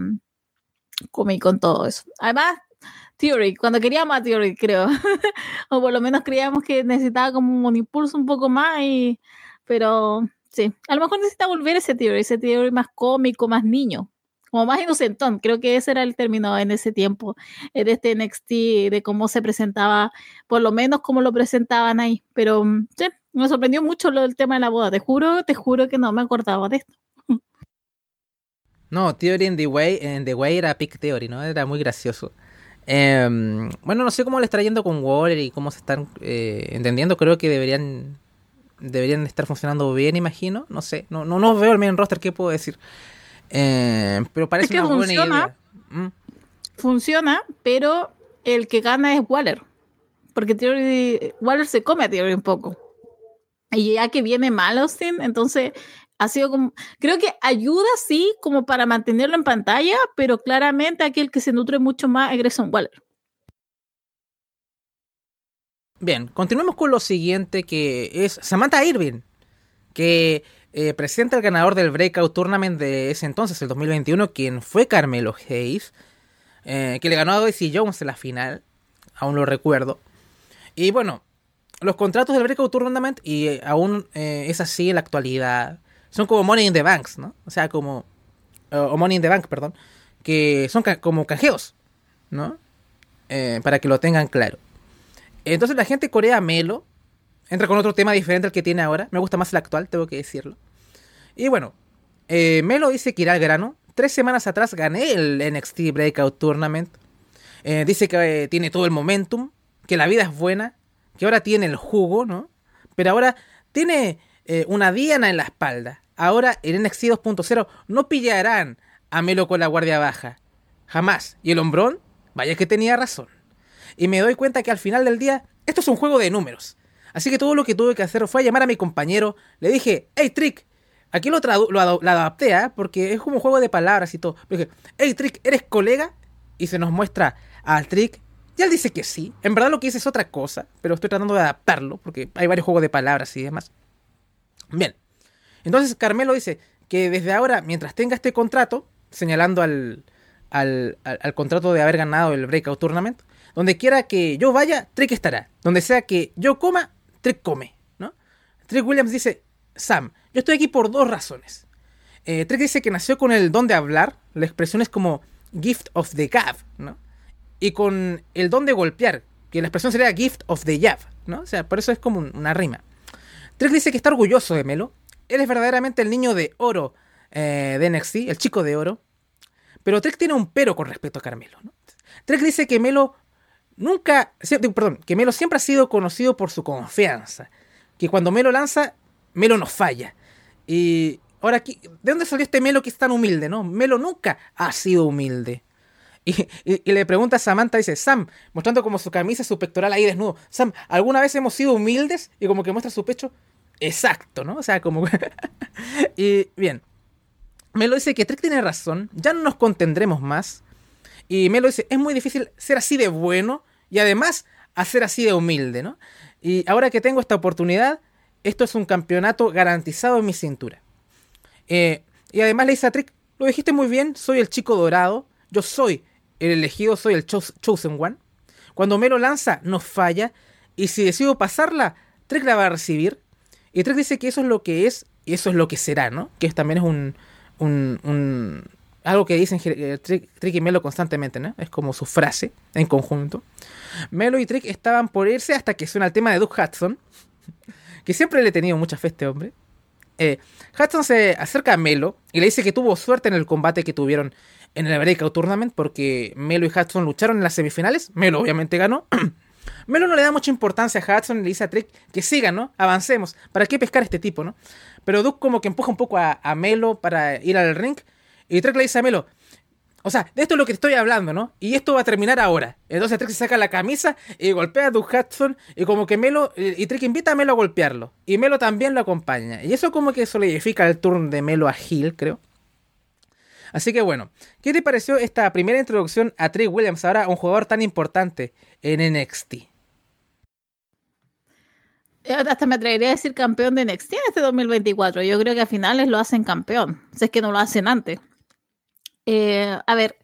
cómico con todo eso. Además, Theory, cuando queríamos a Theory, creo, o por lo menos creíamos que necesitaba como un impulso un poco más, y, pero sí, a lo mejor necesita volver ese Theory, ese Theory más cómico, más niño como más inocentón, creo que ese era el término en ese tiempo de este NXT, de cómo se presentaba, por lo menos cómo lo presentaban ahí, pero mm, sí, me sorprendió mucho lo del tema de la boda, te juro, te juro que no me acordaba de esto.
No, Theory in the Way, en The Way era Pick Theory, ¿no? Era muy gracioso. Em, bueno, no sé cómo le está yendo con Waller y cómo se están eh, entendiendo. Creo que deberían deberían estar funcionando bien, imagino. No sé, no, no, no veo el main roster, ¿qué puedo decir? Eh, pero parece una buena idea.
Mm. Funciona, pero el que gana es Waller. Porque Theory, Waller se come a Theory un poco. Y ya que viene mal Austin, entonces ha sido como. Creo que ayuda, sí, como para mantenerlo en pantalla, pero claramente aquel que se nutre mucho más es Grayson Waller.
Bien, continuemos con lo siguiente que es Samantha Irving, que eh, presenta el ganador del Breakout Tournament de ese entonces, el 2021, quien fue Carmelo Hayes, eh, que le ganó a Daisy Jones en la final, aún lo recuerdo. Y bueno, los contratos del Breakout Tournament, y eh, aún es así en la actualidad, son como Money in the Banks, ¿no? O sea, como... o Money in the Bank, perdón. Que son como canjeos, ¿no? para que lo tengan claro. Entonces la gente corea Melo. Entra con otro tema diferente al que tiene ahora. Me gusta más el actual, tengo que decirlo. Y bueno, eh, Melo dice que irá al grano. Tres semanas atrás gané el NXT Breakout Tournament. Eh, dice que eh, tiene todo el momentum, que la vida es buena, que ahora tiene el jugo, ¿no? Pero ahora tiene una diana en la espalda. Ahora en NXT 2.0 no pillarán a Melo con la guardia baja. Jamás. Y el hombrón, vaya que tenía razón y me doy cuenta que al final del día esto es un juego de números. Así que todo lo que tuve que hacer fue llamar a mi compañero, le dije, hey Trick, aquí lo, lo, adapté, ¿eh? porque es como un juego de palabras y todo. Le dije, hey Trick, ¿eres colega? Y se nos muestra al Trick. Y él dice que sí. En verdad lo que dice es otra cosa, pero estoy tratando de adaptarlo, porque hay varios juegos de palabras y demás. Bien. Entonces Carmelo dice que desde ahora, mientras tenga este contrato, señalando al, al, al contrato de haber ganado el Breakout Tournament, donde quiera que yo vaya, Trick estará. Donde sea que yo coma, Trick come, ¿no? Trick Williams dice, Sam, yo estoy aquí por dos razones. Eh, dice que nació con el don de hablar, la expresión es como gift of the gab, ¿no? Y con el don de golpear, que la expresión sería gift of the jab, ¿no? O sea, por eso es como una rima. Trick dice que está orgulloso de Melo. Él es verdaderamente el niño de oro eh, de NXT, el chico de oro. Pero Trick tiene un pero con respecto a Carmelo, ¿no? Trick dice que Melo nunca, perdón, que Melo siempre ha sido conocido por su confianza. Que cuando Melo lanza, Melo no falla. Y ahora, ¿de dónde salió este Melo que es tan humilde? no Melo nunca ha sido humilde. Y, le pregunta a Samantha, dice, Sam, mostrando como su camisa, su pectoral ahí desnudo, Sam, ¿alguna vez hemos sido humildes? Y como que muestra su pecho, exacto, ¿no? O sea, como... y bien, Melo dice que Trick tiene razón, ya no nos contendremos más. Y Melo dice, es muy difícil ser así de bueno y además hacer así de humilde, ¿no? Y ahora que tengo esta oportunidad, esto es un campeonato garantizado en mi cintura. Eh, y además le dice a Trick, lo dijiste muy bien, soy el chico dorado, yo soy el elegido, soy el chosen one. Cuando Melo lanza, no falla, y si decido pasarla, Trick la va a recibir. Y Trick dice que eso es lo que es y eso es lo que será, ¿no? Que también es un, un algo que dicen eh, Trick, y Melo constantemente, ¿no? Es como su frase en conjunto. Melo y Trick estaban por irse hasta que suena el tema de Doug Hudson, que siempre le he tenido mucha fe a este hombre. Eh, Hudson se acerca a Melo y le dice que tuvo suerte en el combate que tuvieron en el Breakout Tournament porque Melo y Hudson lucharon en las semifinales. Melo obviamente ganó. Melo no le da mucha importancia a Hudson y le dice a Trick que siga, ¿no? Avancemos. ¿Para qué pescar este tipo, no? Pero Doug como que empuja un poco a, a Melo para ir al ring y Trek le dice a Melo, o sea, de esto es lo que estoy hablando, ¿no? Y esto va a terminar ahora. Entonces Trek se saca la camisa y golpea a Doug Hudson y como que Melo, y Trek invita a Melo a golpearlo. Y Melo también lo acompaña. Y eso como que solidifica el turno de Melo a Hill, creo. Así que bueno, ¿qué te pareció esta primera introducción a Trick Williams, ahora un jugador tan importante en NXT?
Hasta me atrevería a decir campeón de NXT en este 2024. Yo creo que a finales lo hacen campeón, si es que no lo hacen antes. Eh, a ver,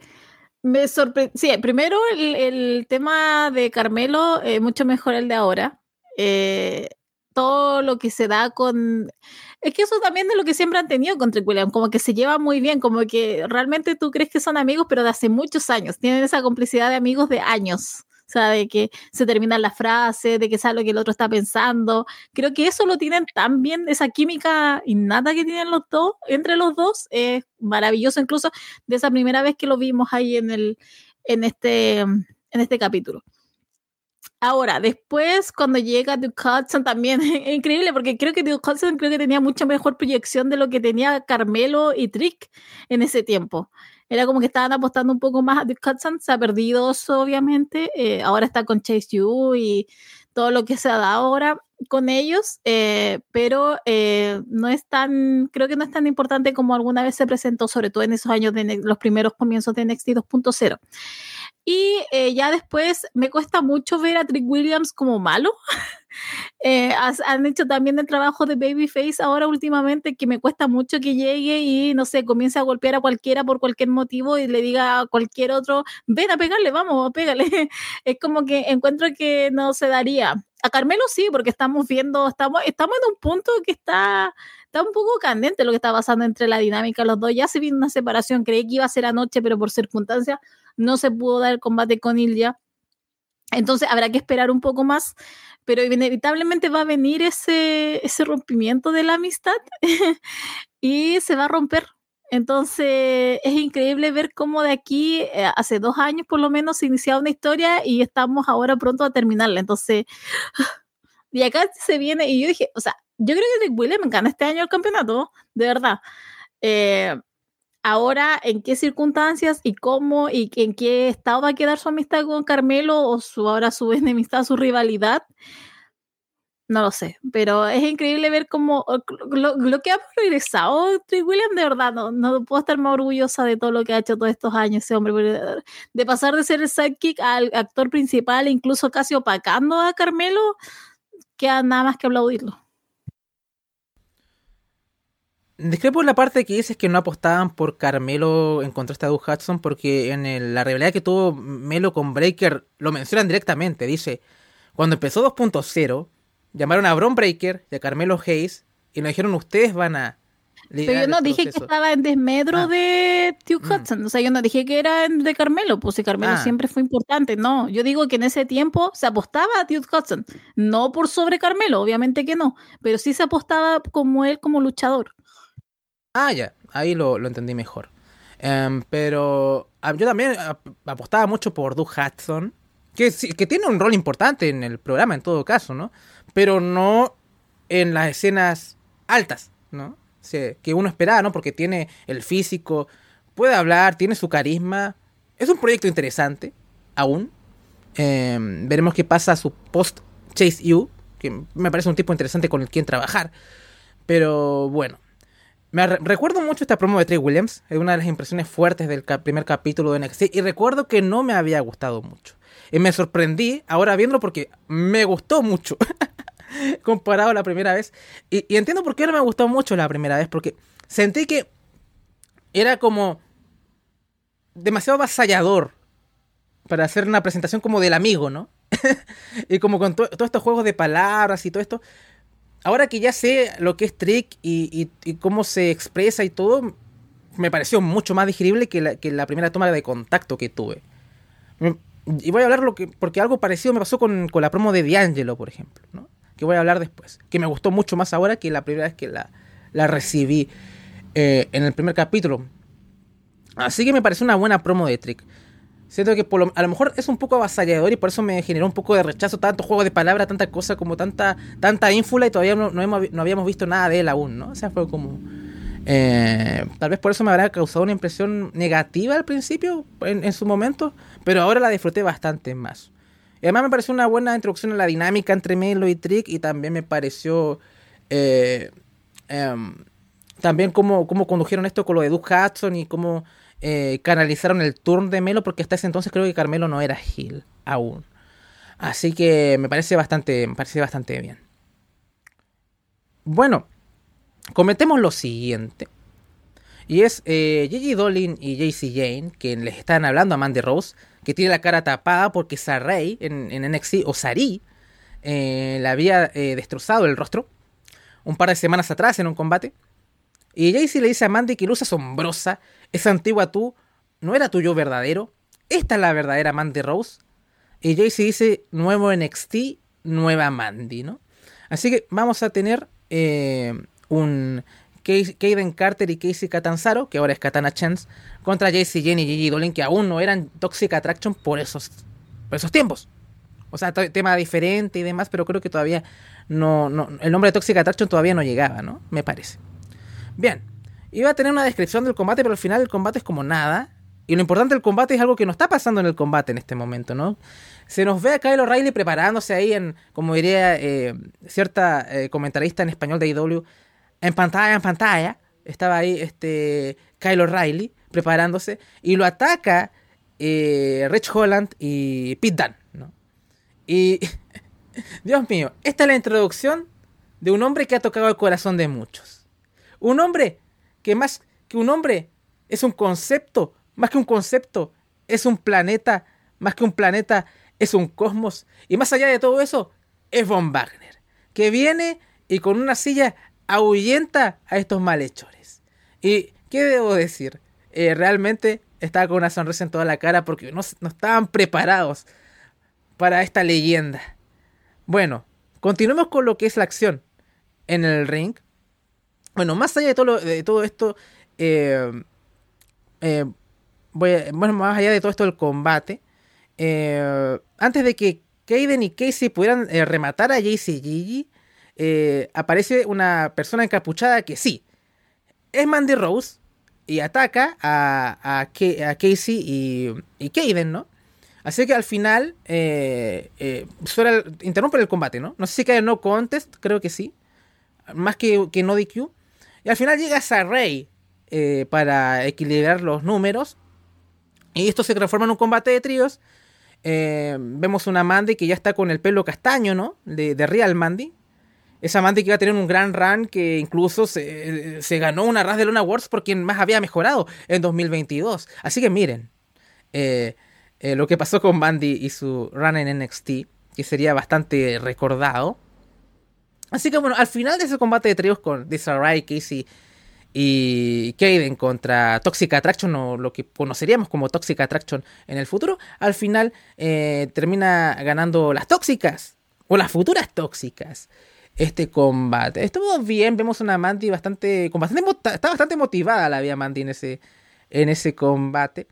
me sorprendió. Sí, primero el, tema de Carmelo, mucho mejor el de ahora. Eh, todo lo que se da con. Es que eso también es lo que siempre han tenido con Trick como que se lleva muy bien, como que realmente tú crees que son amigos, pero de hace muchos años. Tienen esa complicidad de amigos de años. O de que se terminan las frases, de que sabe lo que el otro está pensando. Creo que eso lo tienen tan bien, esa química innata que tienen los dos, entre los dos, es maravilloso incluso de esa primera vez que lo vimos ahí en el, en este, en este capítulo. Ahora, después, cuando llega Duke Hudson, también es increíble porque creo que Duke Hudson creo que tenía mucha mejor proyección de lo que tenía Carmelo y Trick en ese tiempo. Era como que estaban apostando un poco más a Duke se ha perdido obviamente. Eh, ahora está con Chase Yu y todo lo que se ha dado ahora con ellos, eh, pero eh, no es tan, creo que no es tan importante como alguna vez se presentó, sobre todo en esos años de los primeros comienzos de NXT 2.0. Y eh, ya después me cuesta mucho ver a Trick Williams como malo. eh, han hecho también el trabajo de Babyface ahora últimamente, que me cuesta mucho que llegue y, no sé, comience a golpear a cualquiera por cualquier motivo y le diga a cualquier otro, ven a pegarle, vamos, pégale. es como que encuentro que no se daría. A Carmelo sí, porque estamos viendo, estamos, estamos en un punto que está, está un poco candente lo que está pasando entre la dinámica los dos. Ya se vino una separación, creí que iba a ser anoche, pero por circunstancias no se pudo dar el combate con Ilya. Entonces habrá que esperar un poco más, pero inevitablemente va a venir ese, ese rompimiento de la amistad y se va a romper. Entonces es increíble ver cómo de aquí, eh, hace dos años por lo menos, se iniciaba una historia y estamos ahora pronto a terminarla. Entonces, y acá se viene, y yo dije, o sea, yo creo que Rick Williams gana este año el campeonato, de verdad. Eh, ahora en qué circunstancias y cómo y en qué estado va a quedar su amistad con Carmelo o su ahora su enemistad, su rivalidad. No lo sé, pero es increíble ver cómo lo, que ha progresado Trick William, de verdad, no, no, puedo estar más orgullosa de todo lo que ha hecho todos estos años ese hombre, de pasar de ser el sidekick al actor principal, incluso casi opacando a Carmelo, queda nada más que aplaudirlo.
Discrepo en la parte que dices que no apostaban por Carmelo en contraste a Doug Hudson, porque en la rivalidad que tuvo Melo con Breaker lo mencionan directamente. Dice: Cuando empezó 2.0, llamaron a Bron Breaker y a Carmelo Hayes y nos dijeron: Ustedes van a.
Pero yo no dije que estaba en desmedro ah. de Duke mm. Hudson, o sea, yo no dije que era de Carmelo, pues si Carmelo ah. siempre fue importante, no, yo digo que en ese tiempo se apostaba a Duke Hudson, no por sobre Carmelo, obviamente que no, pero sí se apostaba como él como luchador.
Ah, ya, ahí lo, entendí mejor. Em, pero ah, yo también apostaba mucho por Doug Hudson, que, que tiene un rol importante en el programa en todo caso, ¿no? Pero no en las escenas altas, ¿no? que uno esperaba, ¿no? Porque tiene el físico, puede hablar, tiene su carisma. Es un proyecto interesante, aún. Em, veremos qué pasa a su post Chase U, que me parece un tipo interesante con el quien trabajar. Pero bueno, me recuerdo mucho esta promo de Trey Williams, es una de las impresiones fuertes del primer capítulo de NXT y recuerdo que no me había gustado mucho. Y me sorprendí ahora viéndolo porque me gustó mucho comparado a la primera vez. Y, entiendo por qué no me gustó mucho la primera vez, porque sentí que era como demasiado avasallador para hacer una presentación como del amigo, ¿no? y como con todos estos juegos de palabras y todo esto, ahora que ya sé lo que es Trick y, cómo se expresa y todo, me pareció mucho más digerible que la, primera toma de contacto que tuve. Y voy a hablar lo que, porque algo parecido me pasó con, la promo de D'Angelo, por ejemplo, que voy a hablar después, que me gustó mucho más ahora que la primera vez que la, la recibí eh, en el primer capítulo. Así que me pareció una buena promo de Trick. Siento que a lo mejor es un poco avasallador y por eso me generó un poco de rechazo, tanto juego de palabras, tanta cosa como tanta tanta ínfula y todavía no, no, habíamos visto nada de él aún, ¿no? O sea, fue como... Eh, tal vez por eso me habrá causado una impresión negativa al principio, en, su momento, pero ahora la disfruté bastante más. Y además me pareció una buena introducción a la dinámica entre Melo y Trick y también me pareció... Eh, em, también cómo, cómo condujeron esto con lo de Duke Hudson y cómo eh, canalizaron el turn de Melo porque hasta ese entonces creo que Carmelo no era Gil aún. Así que me parece bastante, me parece bastante bien. Bueno, cometemos lo siguiente. Y es eh, Dolin y JC Jane, que les están hablando a Mandy Rose, que tiene la cara tapada porque Saray en, en NXT, o Sari, eh, le había eh, destrozado el rostro un par de semanas atrás en un combate. Y Jaycee le dice a Mandy que luz asombrosa, esa antigua tú, no era tu yo verdadero. Esta es la verdadera Mandy Rose. Y Jaycee dice, nuevo NXT, nueva Mandy, ¿no? Así que vamos a tener eh, un Kaden Carter y Casey Catanzaro, que ahora es Katana Chance, contra Jaycee Jenny y Gigi Dolin, que aún no eran Toxic Attraction por esos, por esos tiempos. O sea, tema diferente y demás, pero creo que todavía no, no, el nombre de Toxic Attraction todavía no llegaba, ¿no? Me parece. Bien, iba a tener una descripción del combate, pero al final el combate es como nada. Y lo importante del combate es algo que no está pasando en el combate en este momento, ¿no? Se nos ve a Kyle O'Reilly preparándose ahí en, como diría eh, cierta eh, comentarista en español de IW, en pantalla, en pantalla. Estaba ahí este Kyle O'Reilly preparándose y lo ataca eh, Rich Holland y Pete Dunne, ¿no? Y, Dios mío, esta es la introducción de un hombre que ha tocado el corazón de muchos. Un hombre que más que un hombre es un concepto más que un concepto, es un planeta, más que un planeta, es un cosmos. Y más allá de todo eso, es Von Wagner, que viene y con una silla ahuyenta a estos malhechores. ¿Y qué debo decir? Eh, realmente estaba con una sonrisa en toda la cara porque no, no estaban preparados para esta leyenda. Bueno, continuemos con lo que es la acción en el ring. Bueno, más allá de todo, de todo esto, eh, eh, bueno, más allá de todo esto del combate, eh, antes de que Kaden y Casey pudieran eh, rematar a y Gigi, eh, aparece una persona encapuchada que sí, es Mandy Rose y ataca a, a, Casey y, y Kaden, ¿no? Así que al final interrumpe el combate, ¿no? No sé si cae no contest, creo que sí. Más que, que no DQ. Y al final llega Sarray para equilibrar los números. Y esto se transforma en un combate de tríos. Eh, vemos una Mandy que ya está con el pelo castaño, ¿no? De, Real Mandy. Esa Mandy que iba a tener un gran run que incluso se, ganó una Raz de Luna Awards por quien más había mejorado en 2022. Así que miren eh, eh, lo que pasó con Mandy y su run en NXT, que sería bastante recordado. Así que bueno, al final de ese combate de tríos con Disarray, Casey y Kaden contra Toxic Attraction o lo que conoceríamos como Toxic Attraction en el futuro, al final eh, termina ganando las tóxicas o las futuras tóxicas este combate. Estuvo bien, vemos una Mandy bastante, está bastante motivada la vida Mandy en ese, en ese combate.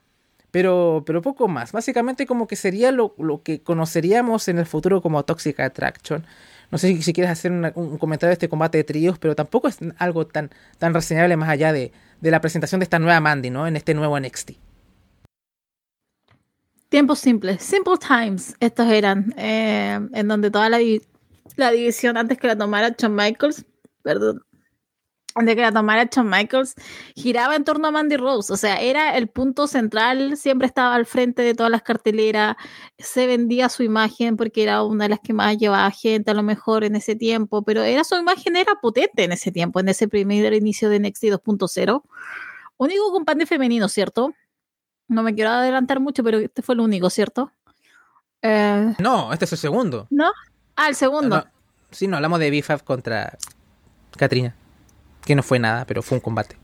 Pero, pero poco más. Básicamente como que sería lo, lo que conoceríamos en el futuro como Toxic Attraction. No sé si, quieres hacer un comentario de este combate de tríos, pero tampoco es algo tan, tan reseñable más allá de, la presentación de esta nueva Mandy, ¿no? En este nuevo NXT.
Tiempos simples, simple times, estos eran, eh, en donde toda la, la división antes que la tomara Shawn Michaels, perdón, de que la tomara Shawn Michaels, giraba en torno a Mandy Rose. O sea, era el punto central, siempre estaba al frente de todas las carteleras, se vendía su imagen porque era una de las que más llevaba gente a lo mejor en ese tiempo, pero era su imagen era potente en ese tiempo, en ese primer inicio de NXT 2.0. Único combate femenino, ¿cierto? No me quiero adelantar mucho, pero este fue el único, ¿cierto?
Eh, no, este es el segundo.
¿No? Ah, el segundo.
sí, no, hablamos de BFAF contra Katrina que no fue nada, pero fue un combate.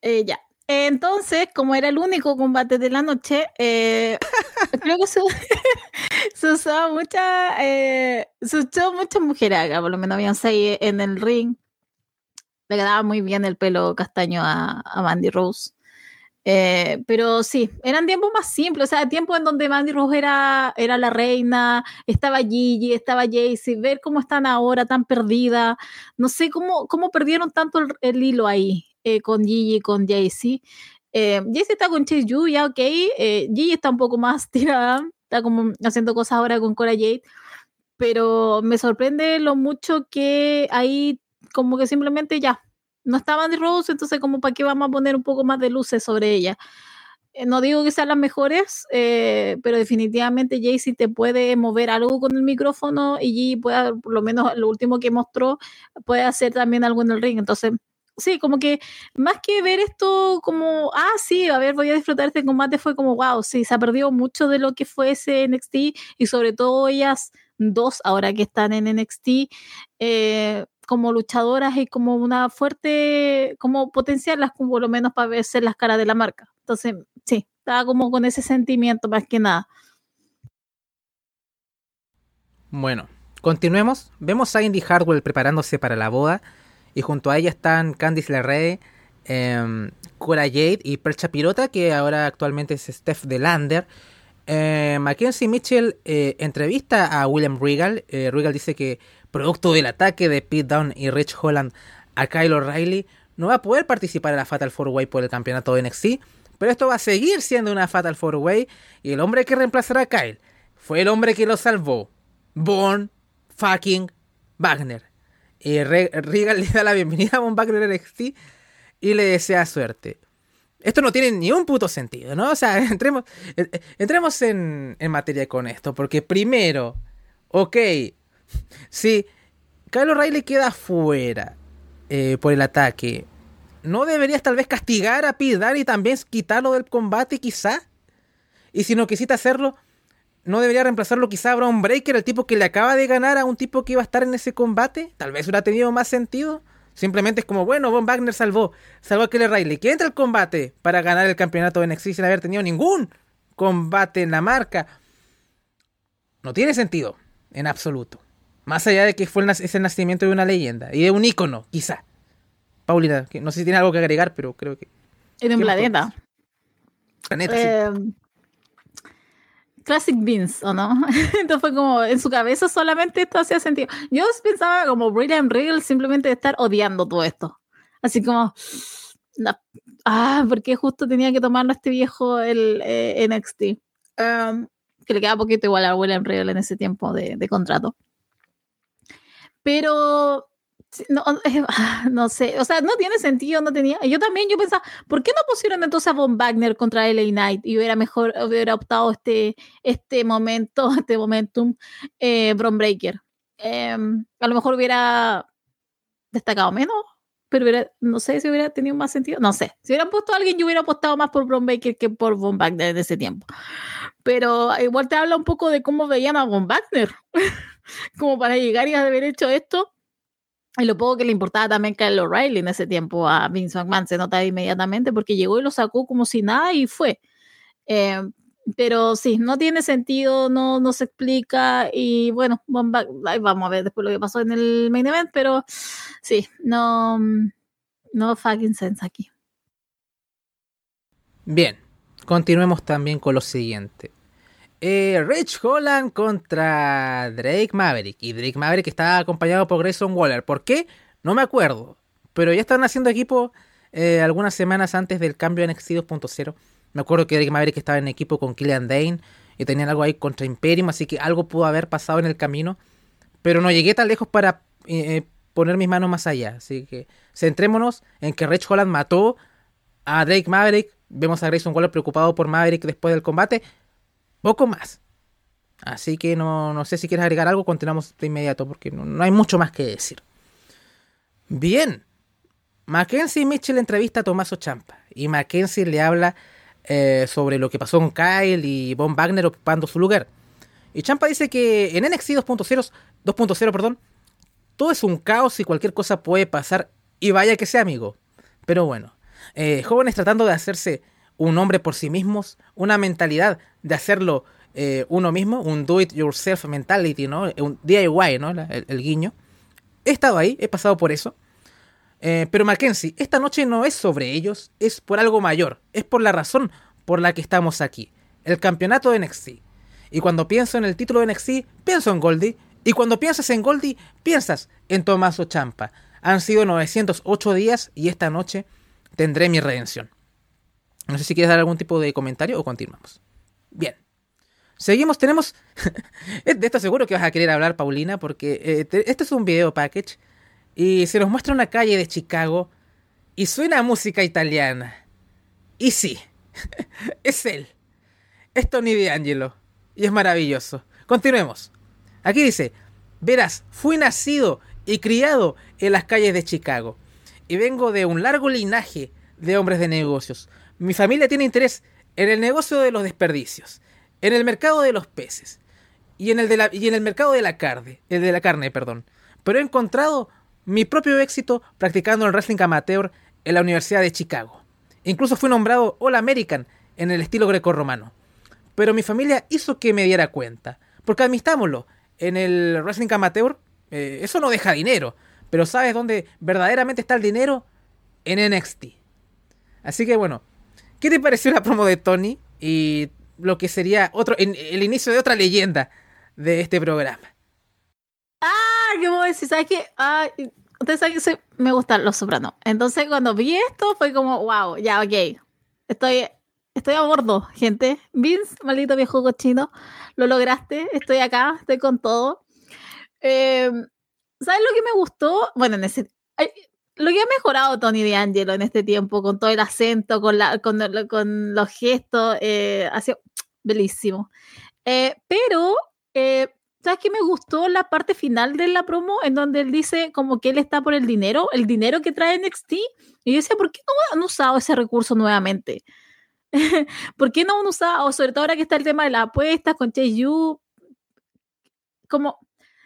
Eh, ya. Entonces, como era el único combate de la noche, eh, creo que se, se usaba mucha, eh, se usó muchas mujeres acá, por lo menos habían seis en el ring. Le quedaba muy bien el pelo castaño a, a Mandy Rose. Eh, pero sí, eran tiempos más simples, o sea, tiempos en donde Mandy Rose era, era la reina, estaba Gigi, estaba Jaycee, ver cómo están ahora tan perdidas, no sé cómo, cómo perdieron tanto el, hilo ahí eh, con Gigi con Jaycee. Eh, Jaycee está con Chase Yu, ya ok, eh, Gigi está un poco más tirada, está como haciendo cosas ahora con Cora Jade, pero me sorprende lo mucho que ahí como que simplemente ya, no está Mandy Rose, entonces como para qué vamos a poner un poco más de luces sobre ella. Eh, no digo que sean las mejores, eh, pero definitivamente Jaycee te puede mover algo con el micrófono y G puede, por lo menos lo último que mostró, puede hacer también algo en el ring. Entonces, sí, como que más que ver esto como, ah, sí, a ver, voy a disfrutar este combate, fue como, wow, sí, se ha perdido mucho de lo que fue ese NXT y sobre todo ellas dos, ahora que están en NXT, eh, como luchadoras y como una fuerte, como potenciarlas como por lo menos para verse las caras de la marca. Entonces, sí, estaba como con ese sentimiento más que nada.
Bueno, continuemos. Vemos a Indy Hardwell preparándose para la boda y junto a ella están Candice LeRae, eh, Cora Jade y Percha Pirota, que ahora actualmente es Steph Delander. eh, Mackenzie Mitchell eh, entrevista a William Regal. Eh, Regal dice que producto del ataque de Pete Dunne y Rich Holland a Kyle O'Reilly, no va a poder participar en la Fatal 4-Way por el campeonato de NXT, pero esto va a seguir siendo una Fatal 4-Way y el hombre que reemplazará a Kyle fue el hombre que lo salvó, Von fucking Wagner. Y Regal le da la bienvenida a Von Wagner NXT y le desea suerte. Esto no tiene ni un puto sentido, ¿no? O sea, entremos, entremos en, en materia con esto, porque primero, ok, si Kyle O'Reilly queda fuera eh, por el ataque, ¿no deberías tal vez castigar a Pete y también quitarlo del combate quizá? Y si no quisiste hacerlo, ¿no debería reemplazarlo quizá a Braun Breaker, el tipo que le acaba de ganar a un tipo que iba a estar en ese combate? Tal vez hubiera tenido más sentido. Simplemente es como, bueno, Von Wagner salvó, salvó a Kelly Riley, que entra al combate para ganar el campeonato de NXT sin haber tenido ningún combate en la marca. No tiene sentido, en absoluto. Más allá de que fue el, es el nacimiento de una leyenda y de un ícono, quizá. Paulina, que no sé si tiene algo que agregar, pero creo que.
En un planeta. Planeta, sí. Em, Classic Beans, ¿o no? Entonces fue como, en su cabeza solamente esto hacía sentido. Yo pensaba como William Regal simplemente de estar odiando todo esto. Así como, ah, porque justo tenía que tomarlo este viejo el eh, NXT. Em, que le queda poquito igual a William Regal en ese tiempo de, de contrato. Pero no, no sé, o sea, no tiene sentido, no tenía. Yo también, yo pensaba, ¿por qué no pusieron entonces a Von Wagner contra LA Knight y hubiera mejor, hubiera optado este, este momento, este momentum, eh, Bron Breaker? Em, a lo mejor hubiera destacado menos, pero no sé si hubiera tenido más sentido, no sé. Si hubieran puesto a alguien, yo hubiera apostado más por Bron Breaker que por Von Wagner en ese tiempo. Pero igual te habla un poco de cómo veían a Von Wagner, como para llegar y haber hecho esto y lo poco que le importaba también Kyle O'Reilly en ese tiempo a Vince McMahon se nota inmediatamente porque llegó y lo sacó como si nada y fue. Eh, pero sí, no tiene sentido, no, no se explica y bueno, vamos a ver después lo que pasó en el main event, pero sí, no, no fucking sense aquí.
Bien, continuemos también con lo siguiente. Eh, Rich Holland contra Drake Maverick. Y Drake Maverick estaba acompañado por Grayson Waller. ¿Por qué? No me acuerdo. Pero ya estaban haciendo equipo eh, algunas semanas antes del cambio a NXT 2.0. Me acuerdo que Drake Maverick estaba en equipo con Killian Dane. Y tenían algo ahí contra Imperium. Así que algo pudo haber pasado en el camino. Pero no llegué tan lejos para eh, poner mis manos más allá. Así que centrémonos en que Rich Holland mató a Drake Maverick. Vemos a Grayson Waller preocupado por Maverick después del combate poco más. Así que no, no sé si quieres agregar algo, continuamos de inmediato porque no, hay mucho más que decir. Bien. Mackenzie Mitchell entrevista a Tomaso Champa y Mackenzie le habla eh, sobre lo que pasó con Kyle y Von Wagner ocupando su lugar. Y Champa dice que en NXT 2.0, 2.0, perdón, todo es un caos y cualquier cosa puede pasar y vaya que sea amigo. Pero bueno, eh, jóvenes tratando de hacerse un hombre por sí mismos, una mentalidad de hacerlo eh, uno mismo, un do it yourself mentality, ¿no? Un DIY, ¿no? El, guiño. He estado ahí, he pasado por eso. Eh, pero Mackenzie, esta noche no es sobre ellos, es por algo mayor, es por la razón por la que estamos aquí, el campeonato de NXT. Y cuando pienso en el título de NXT, pienso en Goldie, y cuando piensas en Goldie, piensas en Tommaso Champa. Han sido 908 días y esta noche tendré mi redención. No sé si quieres dar algún tipo de comentario o continuamos. Bien. Seguimos, tenemos... de esto seguro que vas a querer hablar, Paulina, porque eh, este es un video package y se nos muestra una calle de Chicago y suena música italiana. Y sí, es él. Es Tony D'Angelo. Y es maravilloso. Continuemos. Aquí dice, verás, fui nacido y criado en las calles de Chicago. Y vengo de un largo linaje de hombres de negocios. Mi familia tiene interés en el negocio de los desperdicios, en el mercado de los peces y en el, de la, y en el mercado de la carne, el de la carne, perdón. Pero he encontrado mi propio éxito practicando el wrestling amateur en la Universidad de Chicago. Incluso fui nombrado All American en el estilo greco-romano. Pero mi familia hizo que me diera cuenta. Porque admitámoslo, en el wrestling amateur eh, eso no deja dinero. Pero ¿sabes dónde verdaderamente está el dinero? En NXT. Así que bueno, ¿Qué te pareció la promo de Tony? Y lo que sería otro el inicio de otra leyenda de este programa.
Ah, qué voy a decir, ¿sabes qué? Ah, ustedes saben que me gustan los sopranos. Entonces, cuando vi esto, fue como, wow, ya, ok. Estoy, estoy a bordo, gente. Vince, maldito viejo cochino, lo lograste. Estoy acá, estoy con todo. Eh, ¿Sabes lo que me gustó? Bueno, en ese, lo que ha mejorado Tony D'Angelo en este tiempo, con todo el acento, con, la, con, los gestos, eh, ha sido bellísimo. Eh, pero, eh, ¿sabes qué me gustó la parte final de la promo? En donde él dice como que él está por el dinero, el dinero que trae NXT. Y yo decía, ¿por qué no han usado ese recurso nuevamente? ¿Por qué no han usado, sobre todo ahora que está el tema de las apuestas con Chase Yu? Como,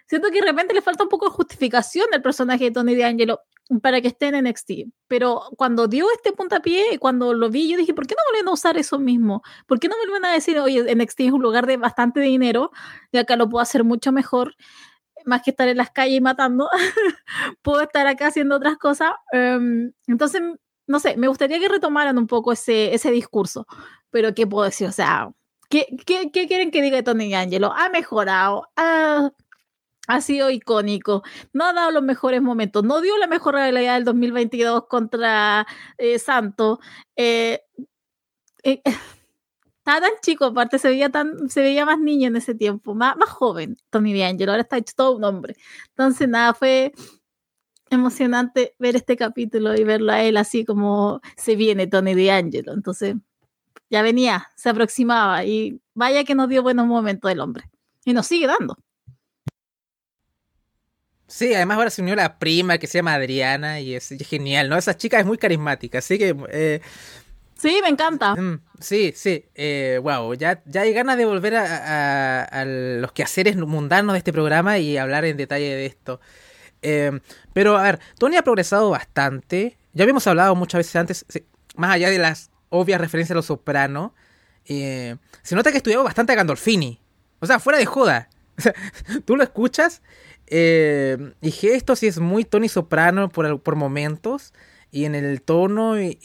siento que de repente le falta un poco de justificación al personaje de Tony D'Angelo para que esté en NXT. Pero cuando dio este puntapié, cuando lo vi, yo dije, ¿por qué no vuelven a usar eso mismo? ¿Por qué no vuelven a decir, oye, NXT es un lugar de bastante dinero y acá lo puedo hacer mucho mejor? Más que estar en las calles matando, puedo estar acá haciendo otras cosas. Em, entonces, no sé, me gustaría que retomaran un poco ese, ese discurso. Pero, ¿qué puedo decir? O sea, ¿qué, qué, qué quieren que diga Tony Angelo? Ha mejorado, ha ha sido icónico, no ha dado los mejores momentos, no dio la mejor realidad del 2022 contra eh, Santo. Eh, eh, estaba tan chico, aparte se veía tan, se veía más niño en ese tiempo, más, más joven Tony D'Angelo, ahora está hecho todo un hombre. Entonces, nada, fue emocionante ver este capítulo y verlo a él así como se viene Tony D'Angelo. Entonces, ya venía, se aproximaba y vaya que nos dio buenos momentos el hombre. Y nos sigue dando.
Sí, además ahora se unió la prima que se llama Adriana y es, genial, ¿no? Esa chica es muy carismática, así que... Eh,
sí, me encanta.
Mm, sí, sí, eh, wow, ya, ya hay ganas de volver a, los quehaceres mundanos de este programa y hablar en detalle de esto. Eh, pero a ver, Tony ha progresado bastante, ya habíamos hablado muchas veces antes, más allá de las obvias referencias a los sopranos, se nota que ha estudiado bastante a Gandolfini, o sea, fuera de joda. tú lo escuchas eh, y gesto sí es muy Tony Soprano por, por momentos. Y en el tono. Y,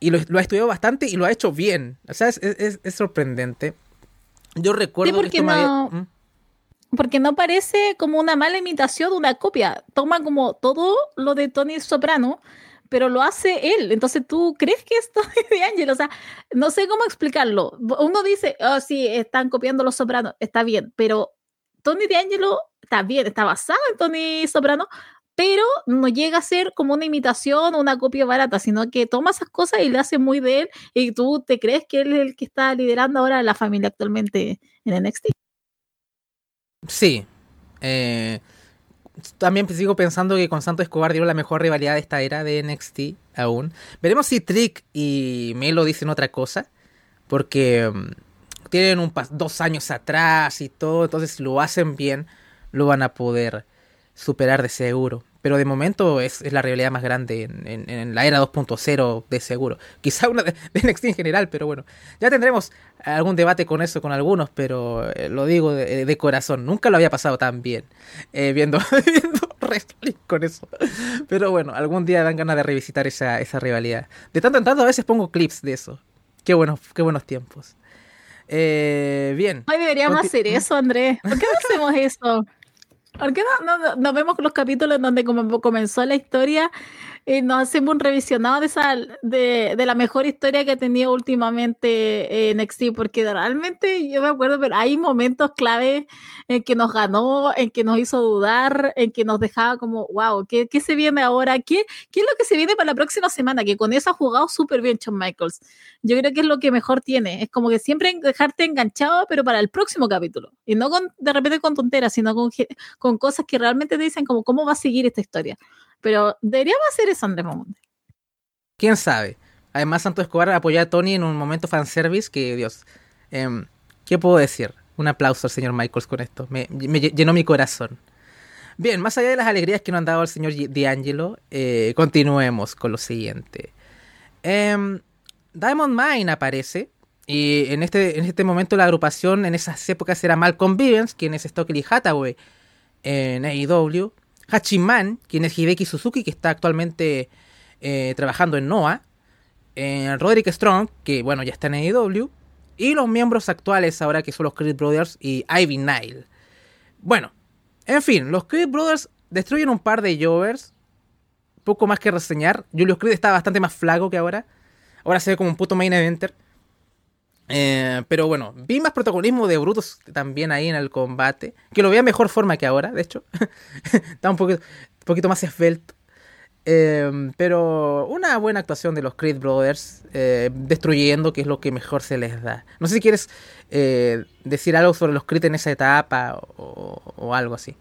y lo, ha estudiado bastante y lo ha hecho bien. O sea, es, es, sorprendente. Yo recuerdo
porque no, ¿Mm? Porque no parece como una mala imitación, una copia. Toma como todo lo de Tony Soprano, pero lo hace él. Entonces tú crees que es Tony de Ángel. O sea, no sé cómo explicarlo. Uno dice, oh, sí, están copiando los sopranos. Está bien, pero Tony D'Angelo está bien, está basado en Tony Soprano, pero no llega a ser como una imitación o una copia barata, sino que toma esas cosas y le hace muy de él y tú te crees que él es el que está liderando ahora la familia actualmente en NXT.
Sí. Eh, también sigo pensando que con Santo Escobar dio la mejor rivalidad de esta era de NXT aún. Veremos si Trick y Melo dicen otra cosa, porque mm, tienen un dos años atrás y todo, entonces si lo hacen bien, lo van a poder superar de seguro. Pero de momento es, la realidad más grande en, la era 2.0 de seguro. Quizá una de, NXT en general, pero bueno. Ya tendremos algún debate con eso con algunos, pero eh, lo digo de, corazón. Nunca lo había pasado tan bien eh, viendo, viendo wrestling con eso. Pero bueno, algún día dan ganas de revisitar esa, esa rivalidad. De tanto en tanto a veces pongo clips de eso. Qué buenos, qué buenos tiempos. Eh, bien.
Hoy deberíamos hacer eso, Andrés. ¿Por qué no hacemos eso? ¿Por qué no, no, no vemos los capítulos donde como comenzó la historia y nos hacemos un revisionado de esa de, de, la mejor historia que ha tenido últimamente en NXT? Porque realmente yo me acuerdo, pero hay momentos clave en que nos ganó, en que nos hizo dudar, en que nos dejaba como, wow, ¿qué, qué se viene ahora? ¿Qué, ¿Qué es lo que se viene para la próxima semana? Que con eso ha jugado súper bien Shawn Michaels. Yo creo que es lo que mejor tiene. Es como que siempre dejarte enganchado, pero para el próximo capítulo. Y no con, de repente con tonteras, sino con, con cosas que realmente te dicen como cómo va a seguir esta historia. Pero deberíamos hacer eso, Andrés Mamonde.
¿Quién sabe? Además, Santo Escobar apoyó a Tony en un momento fanservice que, Dios, eh, ¿qué puedo decir? Un aplauso al señor Michaels con esto. Me, llenó mi corazón. Bien, más allá de las alegrías que nos han dado el señor D'Angelo, eh, continuemos con lo siguiente. Em, Diamond Mine aparece. Y en este, en este momento la agrupación en esas épocas era Malcolm Vivens, quien es Stockley Hathaway en AEW. Hachiman, quien es Hideki Suzuki, que está actualmente eh, trabajando en Noah. Eh, Roderick Strong, que bueno, ya está en AEW y los miembros actuales ahora que son los Creed Brothers y Ivy Nile. Bueno, en fin, los Creed Brothers destruyen un par de Jovers, poco más que reseñar. Julius Creed está bastante más flaco que ahora. Ahora se ve como un puto main eventer. Eh, pero bueno, vi más protagonismo de Brutus también ahí en el combate. Que lo veía mejor forma que ahora, de hecho. Está un poquito, un poquito más esbelto. Eh, pero una buena actuación de los Creed Brothers, eh, destruyendo, que es lo que mejor se les da. No sé si quieres decir algo sobre los Creed en esa etapa o, algo así.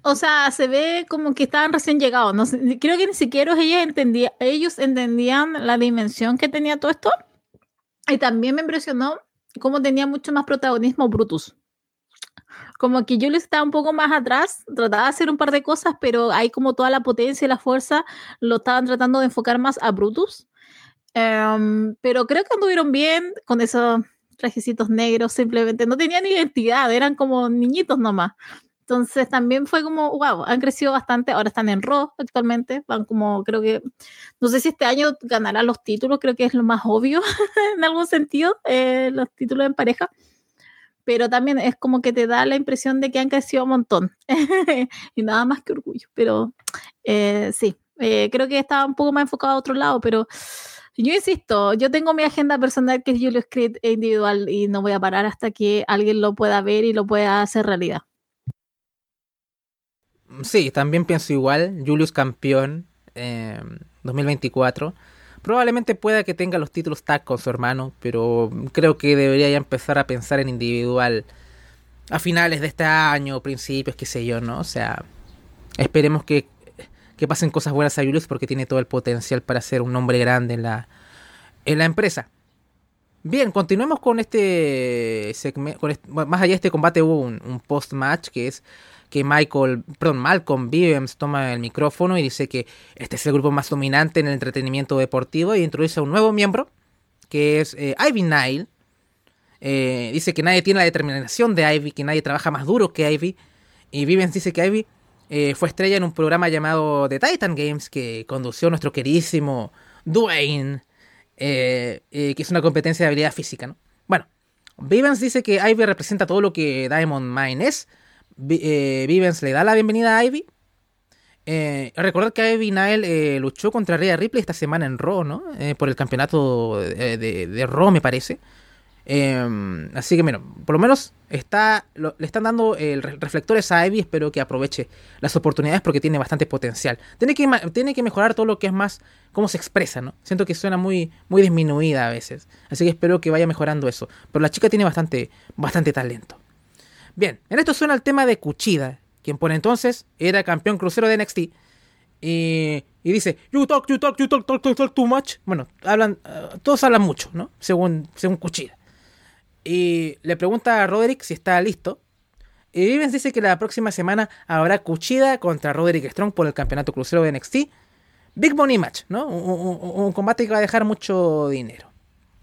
O sea, se ve como que estaban recién llegados. No creo que ni siquiera ellos, entendía, ellos entendían la dimensión que tenía todo esto. Y también me impresionó cómo tenía mucho más protagonismo Brutus. Como que Julius estaba un poco más atrás, trataba de hacer un par de cosas, pero ahí como toda la potencia y la fuerza lo estaban tratando de enfocar más a Brutus. Em, pero creo que anduvieron bien con esos trajecitos negros, simplemente no tenían identidad, eran como niñitos nomás. Entonces también fue como, wow, han crecido bastante, ahora están en Raw actualmente, van como, creo que, no sé si este año ganarán los títulos, creo que es lo más obvio en algún sentido, eh, los títulos en pareja, pero también es como que te da la impresión de que han crecido un montón y nada más que orgullo, pero eh, sí, eh, creo que estaba un poco más enfocado a otro lado, pero... Yo insisto, yo tengo mi agenda personal que es Julius Creed individual y no voy a parar hasta que alguien lo pueda ver y lo pueda hacer realidad.
Sí, también pienso igual. Julius campeón 2024. Em, Probablemente pueda que tenga los títulos tag con su hermano, pero creo que debería ya empezar a pensar en individual a finales de este año, principios, qué sé yo, ¿no? O sea, esperemos que, que pasen cosas buenas a Julius porque tiene todo el potencial para ser un hombre grande en la, en la empresa. Bien, continuemos con este segmento. más allá de este combate hubo un post-match que es que Michael, perdón, Malcolm Vivens toma el micrófono y dice que este es el grupo más dominante en el entretenimiento deportivo y introduce a un nuevo miembro, que es eh, Ivy Nile. Eh, dice que nadie tiene la determinación de Ivy, que nadie trabaja más duro que Ivy. Y Vivens dice que Ivy eh, fue estrella en un programa llamado The Titan Games que condució nuestro queridísimo Dwayne, que es una competencia de habilidad física. ¿no? Bueno, Vivens dice que Ivy representa todo lo que Diamond Mine es eh, Vivens le da la bienvenida a Ivy. Eh, recordar que Ivy Nile eh, luchó contra Rhea Ripley esta semana en Raw, ¿no? Eh, por el campeonato de, de, Raw, me parece. así que, bueno, por lo menos está, le están dando reflectores a Ivy. Espero que aproveche las oportunidades porque tiene bastante potencial. Tiene que, tiene que mejorar todo lo que es más cómo se expresa, ¿no? Siento que suena muy, muy disminuida a veces. Así que espero que vaya mejorando eso. Pero la chica tiene bastante, bastante talento. Bien, en esto suena el tema de Cuchida, quien por entonces era campeón crucero de NXT. Y, dice, you talk, you talk, you talk, talk, talk, talk too much. Bueno, hablan, eh, todos hablan mucho, ¿no? Según, según Cuchida. Y le pregunta a Roderick si está listo. Y Vivens dice que la próxima semana habrá Cuchida contra Roderick Strong por el campeonato crucero de NXT. Big Money Match, ¿no? un combate que va a dejar mucho dinero.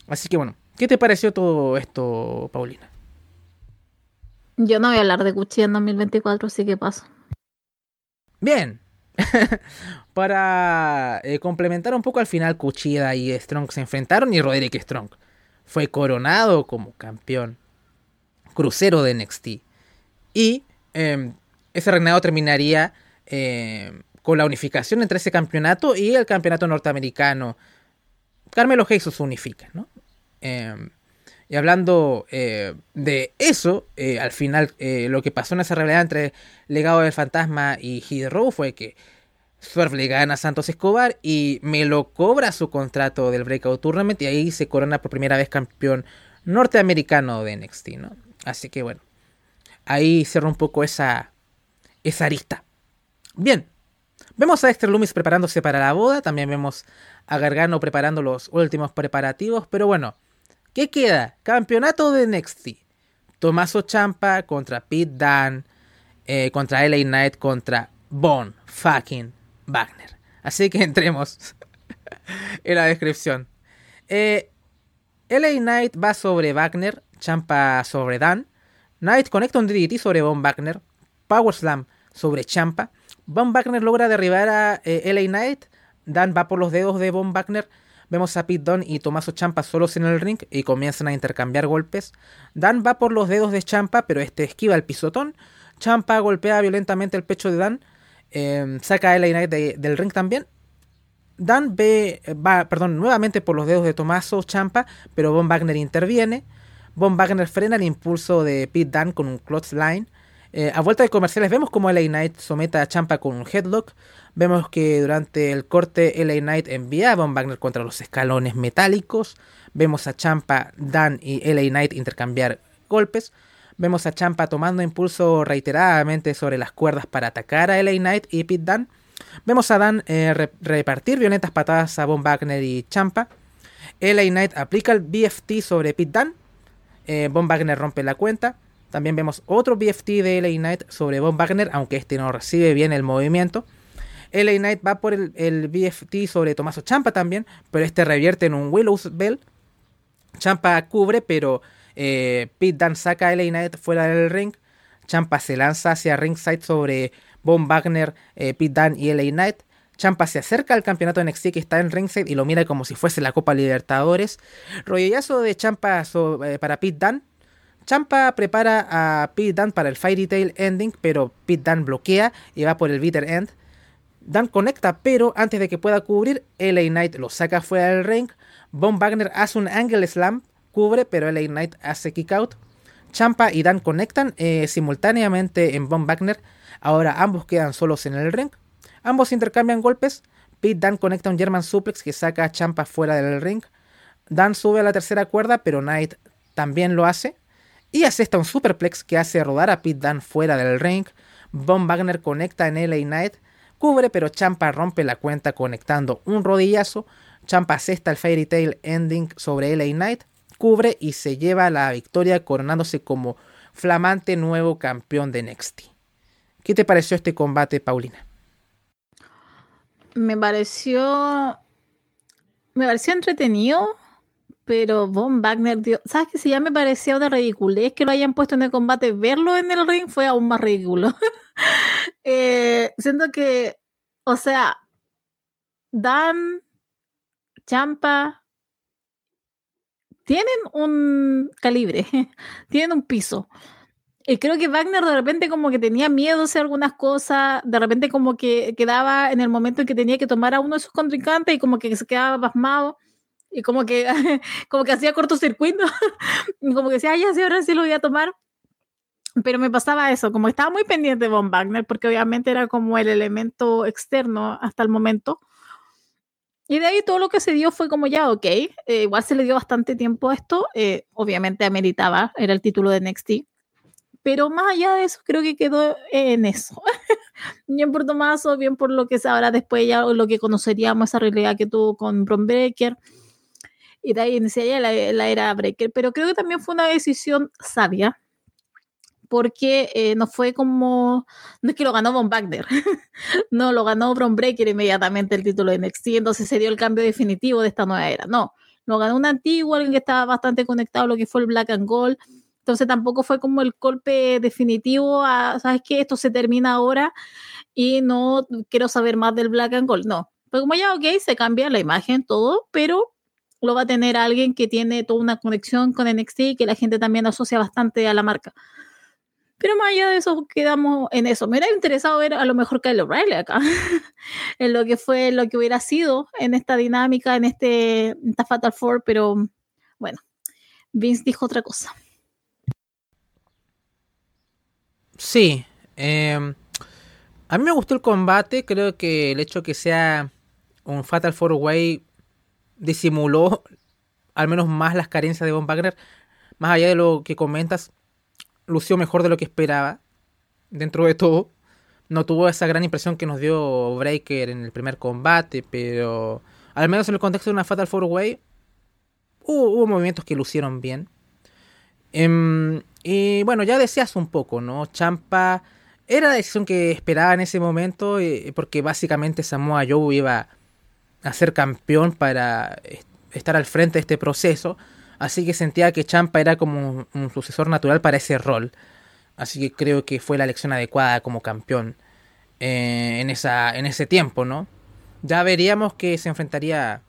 Así que bueno, ¿qué te pareció todo esto, Paulina?
Yo no voy a hablar de Cuchilla en 2024, así que paso.
Bien. Para eh, complementar un poco al final, Cuchilla y Strong se enfrentaron y Roderick Strong fue coronado como campeón crucero de NXT. Y em, ese reinado terminaría em, con la unificación entre ese campeonato y el campeonato norteamericano. Carmelo Hayes se unifica, ¿no? Y hablando eh, de eso, eh, al final eh, lo que pasó en esa rivalidad entre Legado del Fantasma y Hero fue que Swerve le gana a Santos Escobar y me lo cobra su contrato del Breakout Tournament y ahí se corona por primera vez campeón norteamericano de NXT, ¿no? Así que bueno, ahí cerró un poco esa, esa arista. Bien, vemos a Dexter Loomis preparándose para la boda, también vemos a Gargano preparando los últimos preparativos, pero bueno, ¿Qué queda? Campeonato de NXT. Tomaso Champa contra Pete Dan, eh, contra LA Knight, contra Von fucking Wagner. Así que entremos en la descripción. Eh, LA Knight va sobre Wagner, Champa sobre Dan. Knight conecta un DDT sobre Von Wagner. Power Slam sobre Champa. Von Wagner logra derribar a eh, LA Knight. Dan va por los dedos de Von Wagner. Vemos a Pete Dunne y Tomaso Champa solos en el ring y comienzan a intercambiar golpes. Dan va por los dedos de Champa, pero este esquiva el pisotón. Champa golpea violentamente el pecho de Dan. Em, saca a LA Knight del ring también. Dan ve, va, perdón, nuevamente por los dedos de Tomaso Champa, pero Von Wagner interviene. Von Wagner frena el impulso de Pete Dunne con un clothesline. Eh, a vuelta de comerciales vemos como LA Knight someta a Champa con un headlock. Vemos que durante el corte LA Knight envía a Von Wagner contra los escalones metálicos. Vemos a Champa, Dan y LA Knight intercambiar golpes. Vemos a Champa tomando impulso reiteradamente sobre las cuerdas para atacar a LA Knight y Pete Dunne. Vemos a Dan eh, repartir violentas patadas a Von Wagner y Champa. LA Knight aplica el BFT sobre Pete Dunne. Eh, Von Wagner rompe la cuenta. También vemos otro BFT de LA Knight sobre Von Wagner, aunque este no recibe bien el movimiento. LA Knight va por el, BFT sobre Tomaso Champa también, pero este revierte en un Willow's Bell. Champa cubre, pero eh, Pete Dan saca a LA Knight fuera del ring. Champa se lanza hacia ringside sobre Von Wagner, eh, Pete Dan y LA Knight. Champa se acerca al campeonato NXT que está en ringside y lo mira como si fuese la Copa Libertadores. Rollazo de Champa eh, para Pete Dan. Champa prepara a Pete Dan para el Fairy Tail Ending, pero Pete Dan bloquea y va por el Bitter End. Dan conecta, pero antes de que pueda cubrir, LA Knight lo saca fuera del ring. Von Wagner hace un Angle Slam, cubre, pero LA Knight hace kick out. Champa y Dan conectan eh, simultáneamente en Von Wagner. Ahora ambos quedan solos en el ring. Ambos intercambian golpes. Pete Dan conecta un German Suplex que saca a Champa fuera del ring. Dan sube a la tercera cuerda, pero Knight también lo hace y asesta un superplex que hace rodar a Pete Dunne fuera del ring. Von Wagner conecta en LA Knight, cubre pero Champa rompe la cuenta conectando un rodillazo. Champa asesta el Fairy Tail Ending sobre LA Knight, cubre y se lleva la victoria coronándose como flamante nuevo campeón de NXT. ¿Qué te pareció este combate, Paulina?
Me pareció. Me pareció entretenido pero Von Wagner, ¿sabes que si ya me parecía una ridiculez que lo hayan puesto en el combate? Verlo en el ring fue aún más ridículo. eh, siento que, o sea, Dan, Champa, tienen un calibre, tienen un piso. Y creo que Wagner de repente como que tenía miedo de hacer algunas cosas, de repente como que quedaba en el momento en que tenía que tomar a uno de sus contrincantes y como que se quedaba pasmado y como que, como que hacía cortocircuito, como que decía, ya sí, ahora sí lo voy a tomar. Pero me pasaba eso, como estaba muy pendiente de Von Wagner, porque obviamente era como el elemento externo hasta el momento. Y de ahí todo lo que se dio fue como ya, ok, eh, igual se le dio bastante tiempo a esto, eh, obviamente ameritaba, era el título de NXT, pero más allá de eso creo que quedó en eso. bien por Tomaso, bien por lo que ahora después ya lo que conoceríamos, esa realidad que tuvo con Bron Breaker y de ahí inicia la, la, era Breaker. Pero creo que también fue una decisión sabia, porque eh, no fue como, no es que lo ganó Von Wagner, no, lo ganó Bron Breaker inmediatamente el título de NXT, entonces se dio el cambio definitivo de esta nueva era. No, lo ganó un antiguo, alguien que estaba bastante conectado a lo que fue el Black and Gold. Entonces tampoco fue como el golpe definitivo a, ¿sabes qué? Esto se termina ahora y no quiero saber más del Black and Gold. No, fue como ya, ok, se cambia la imagen, todo, pero lo va a tener alguien que tiene toda una conexión con NXT y que la gente también asocia bastante a la marca. Pero más allá de eso, quedamos en eso. Me hubiera interesado ver a lo mejor Kyle O'Reilly acá, en lo que fue, lo que hubiera sido en esta dinámica, en este esta Fatal Four, pero bueno, Vince dijo otra cosa.
Sí, em, a mí me gustó el combate, creo que el hecho que sea un Fatal Four Way disimuló al menos más las carencias de Von Wagner. Más allá de lo que comentas, lució mejor de lo que esperaba. Dentro de todo, no tuvo esa gran impresión que nos dio Breaker en el primer combate, pero al menos en el contexto de una Fatal Four Way, hubo, movimientos que lucieron bien. Em, y bueno, ya decías un poco, ¿no? Champa era la decisión que esperaba en ese momento, eh, porque básicamente Samoa Joe iba a ser campeón para estar al frente de este proceso. Así que sentía que Champa era como un, sucesor natural para ese rol. Así que creo que fue la elección adecuada como campeón eh, en, esa, en ese tiempo, ¿no? Ya veríamos que se enfrentaría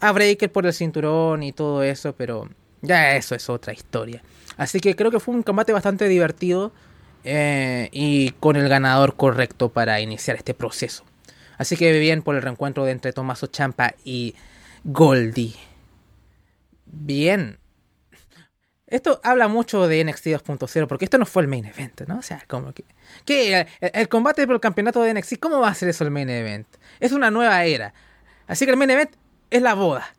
a Breaker por el cinturón y todo eso, pero ya eso es otra historia. Así que creo que fue un combate bastante divertido eh, y con el ganador correcto para iniciar este proceso. Así que bien por el reencuentro entre Tomaso Champa y Goldie. Bien. Esto habla mucho de NXT 2.0 porque esto no fue el main event, ¿no? O sea, como que... ¿qué? El, combate por el campeonato de NXT, ¿cómo va a ser eso el main event? Es una nueva era. Así que el main event es la boda.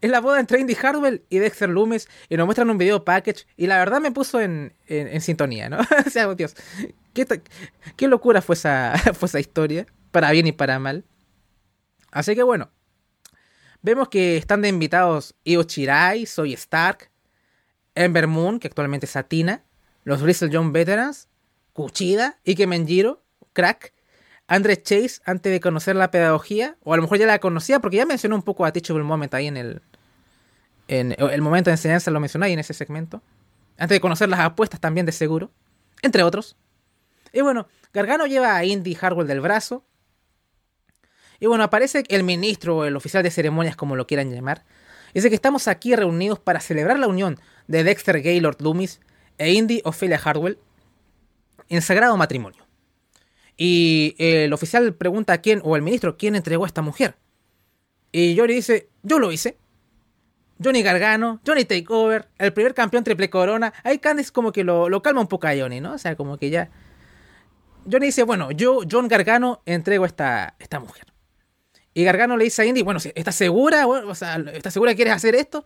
Es la boda entre Indy Hardwell y Dexter Loomis y nos muestran un video package y la verdad me puso en, sintonía, ¿no? o sea, Dios, qué, qué locura fue esa, fue esa historia, para bien y para mal. Así que bueno, vemos que están de invitados Io Chirai, Soy Stark, Ember Moon, que actualmente es Atina, los Bristol John Veterans, Kuchida, Ike Menjiro, Crack, Andrés Chase antes de conocer la pedagogía, o a lo mejor ya la conocía porque ya mencionó un poco a Teachable Moment ahí en el, en el momento de enseñanza, lo mencioné ahí en ese segmento, antes de conocer las apuestas también de seguro, entre otros. Y bueno, Gargano lleva a Indy Harwell del brazo. Y bueno, aparece el ministro o el oficial de ceremonias, como lo quieran llamar. Dice que estamos aquí reunidos para celebrar la unión de Dexter Gaylord Loomis e Indy Ophelia Hardwell en sagrado matrimonio. Y el oficial pregunta a quién, o el ministro, quién entregó a esta mujer. Y Johnny dice, yo lo hice. Johnny Gargano, Johnny Takeover, el primer campeón triple corona. Ahí Candice como que lo, calma un poco a Johnny, ¿no? O sea, como que ya... Johnny dice, bueno, yo, John Gargano, entrego a esta, esta mujer. Y Gargano le dice a Indy, bueno, ¿estás segura? o sea, ¿estás segura que quieres hacer esto?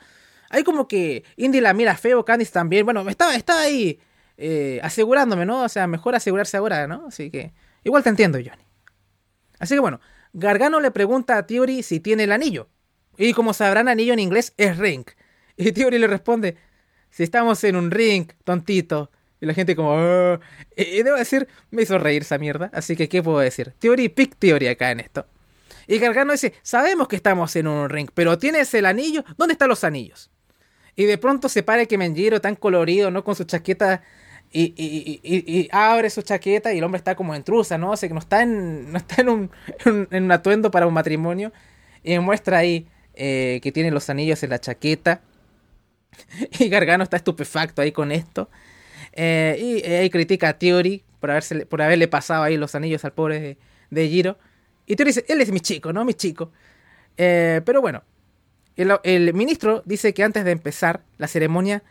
Ahí como que Indy la mira feo, Candice también. Bueno, está, está ahí eh, asegurándome, ¿no? O sea, mejor asegurarse ahora, ¿no? Así que... Igual te entiendo, Johnny. Así que bueno, Gargano le pregunta a Theory si tiene el anillo. Y como sabrán, anillo en inglés es ring. Y Theory le responde, si estamos en un ring, tontito. Y la gente como... Ah". Y, debo decir, me hizo reír esa mierda. Así que, ¿qué puedo decir? Theory, pick Theory acá en esto. Y Gargano dice, sabemos que estamos en un ring, pero ¿tienes el anillo? ¿Dónde están los anillos? Y de pronto se para que Menjiro tan colorido, ¿no? Con su chaqueta y, abre su chaqueta y el hombre está como intrusa, ¿no? O sea, que no está en, no está en, un, en un atuendo para un matrimonio. Y muestra ahí eh, que tiene los anillos en la chaqueta. Y Gargano está estupefacto ahí con esto. Eh, y eh, ahí critica a Theory por, haberse, por haberle pasado ahí los anillos al pobre de, de Giro. Y Theory dice, él es mi chico, ¿no? Mi chico. pero bueno, el, el ministro dice que antes de empezar la ceremonia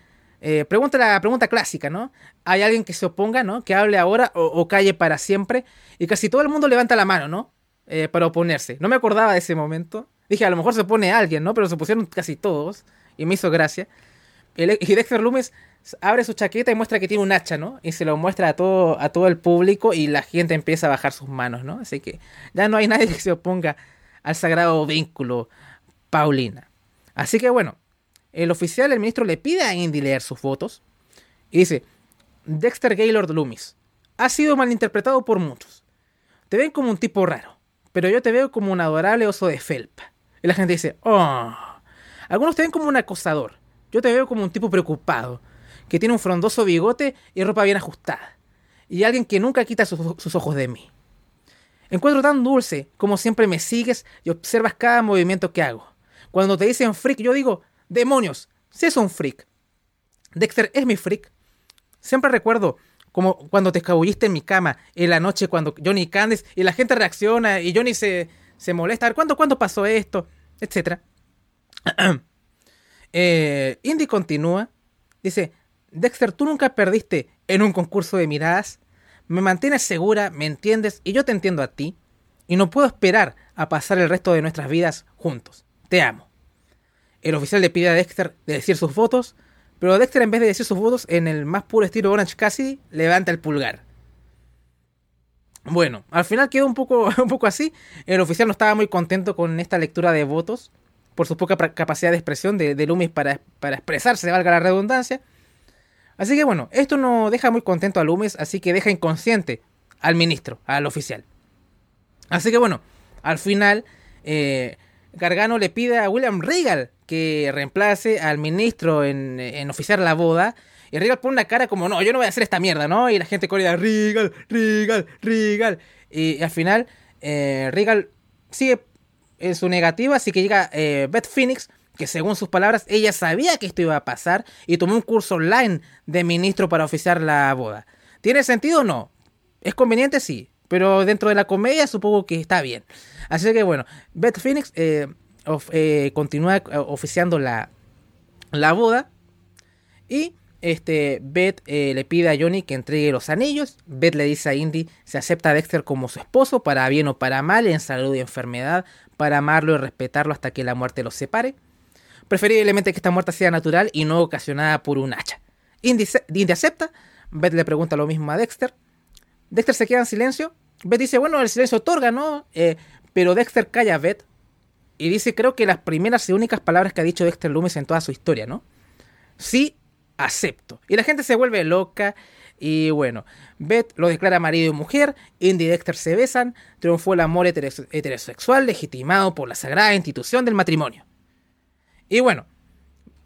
eh, pregunta la pregunta clásica, ¿no? ¿Hay alguien que se oponga, ¿no? Que hable ahora o, calle para siempre. Y casi todo el mundo levanta la mano, ¿no? Eh, para oponerse. No me acordaba de ese momento. Dije, a lo mejor se opone alguien, ¿no? Pero se pusieron casi todos. Y me hizo gracia. Y Dexter Loomis abre su chaqueta y muestra que tiene un hacha, ¿no? Y se lo muestra a todo, a todo el público y la gente empieza a bajar sus manos, ¿no? Así que ya no hay nadie que se oponga al sagrado vínculo Paulina. Así que bueno, el oficial, el ministro, le pide a Indy leer sus fotos y dice, Dexter Gaylord Loomis, ha sido malinterpretado por muchos. Te ven como un tipo raro, pero yo te veo como un adorable oso de felpa. Y la gente dice, oh. Algunos te ven como un acosador. Yo te veo como un tipo preocupado, que tiene un frondoso bigote y ropa bien ajustada. Y alguien que nunca quita sus ojos de mí. Encuentro tan dulce como siempre me sigues y observas cada movimiento que hago. Cuando te dicen freak, yo digo, Demonios, si es un freak. Dexter es mi freak. Siempre recuerdo como cuando te escabulliste en mi cama en la noche cuando Johnny y Candice y la gente reacciona y Johnny se, se molesta. A ver, ¿cuándo, ¿cuándo pasó esto? Etcétera. eh, Indy continúa. Dice, Dexter, tú nunca perdiste en un concurso de miradas. Me mantienes segura, me entiendes y yo te entiendo a ti. Y no puedo esperar a pasar el resto de nuestras vidas juntos. Te amo. El oficial le pide a Dexter de decir sus votos, pero Dexter en vez de decir sus votos en el más puro estilo Orange Cassidy, levanta el pulgar. Bueno, al final quedó un poco, un poco así. El oficial no estaba muy contento con esta lectura de votos, por su poca capacidad de expresión de, de Loomis para, para expresarse, valga la redundancia. Así que bueno, esto no deja muy contento a Loomis, así que deja inconsciente al ministro, al oficial. Así que bueno, al final eh, Gargano le pide a William Regal que reemplace al ministro en, oficiar la boda. Y Regal pone una cara como, no, yo no voy a hacer esta mierda, ¿no? Y la gente corre Regal, Regal, Regal. Y, al final, eh, Regal sigue en su negativa, así que llega eh, Beth Phoenix, que según sus palabras, ella sabía que esto iba a pasar y tomó un curso online de ministro para oficiar la boda. ¿Tiene sentido o no? ¿Es conveniente? Sí. Pero dentro de la comedia supongo que está bien. Así que bueno, Beth Phoenix eh, eh, continúa eh, oficiando la, la boda. Y este, Beth le pide a Johnny que entregue los anillos. Beth le dice a Indy se acepta a Dexter como su esposo, para bien o para mal, en salud y enfermedad, para amarlo y respetarlo hasta que la muerte los separe. Preferiblemente que esta muerte sea natural y no ocasionada por un hacha. Indy, acepta. Beth le pregunta lo mismo a Dexter. Dexter se queda en silencio. Beth dice, bueno, el silencio otorga, ¿no? Eh, pero Dexter calla a Beth y dice, creo que las primeras y únicas palabras que ha dicho Dexter Loomis en toda su historia, ¿no? Sí, acepto. Y la gente se vuelve loca. Y bueno, Beth lo declara marido y mujer, Indy y Dexter se besan, triunfó el amor heterosexual legitimado por la sagrada institución del matrimonio. Y bueno,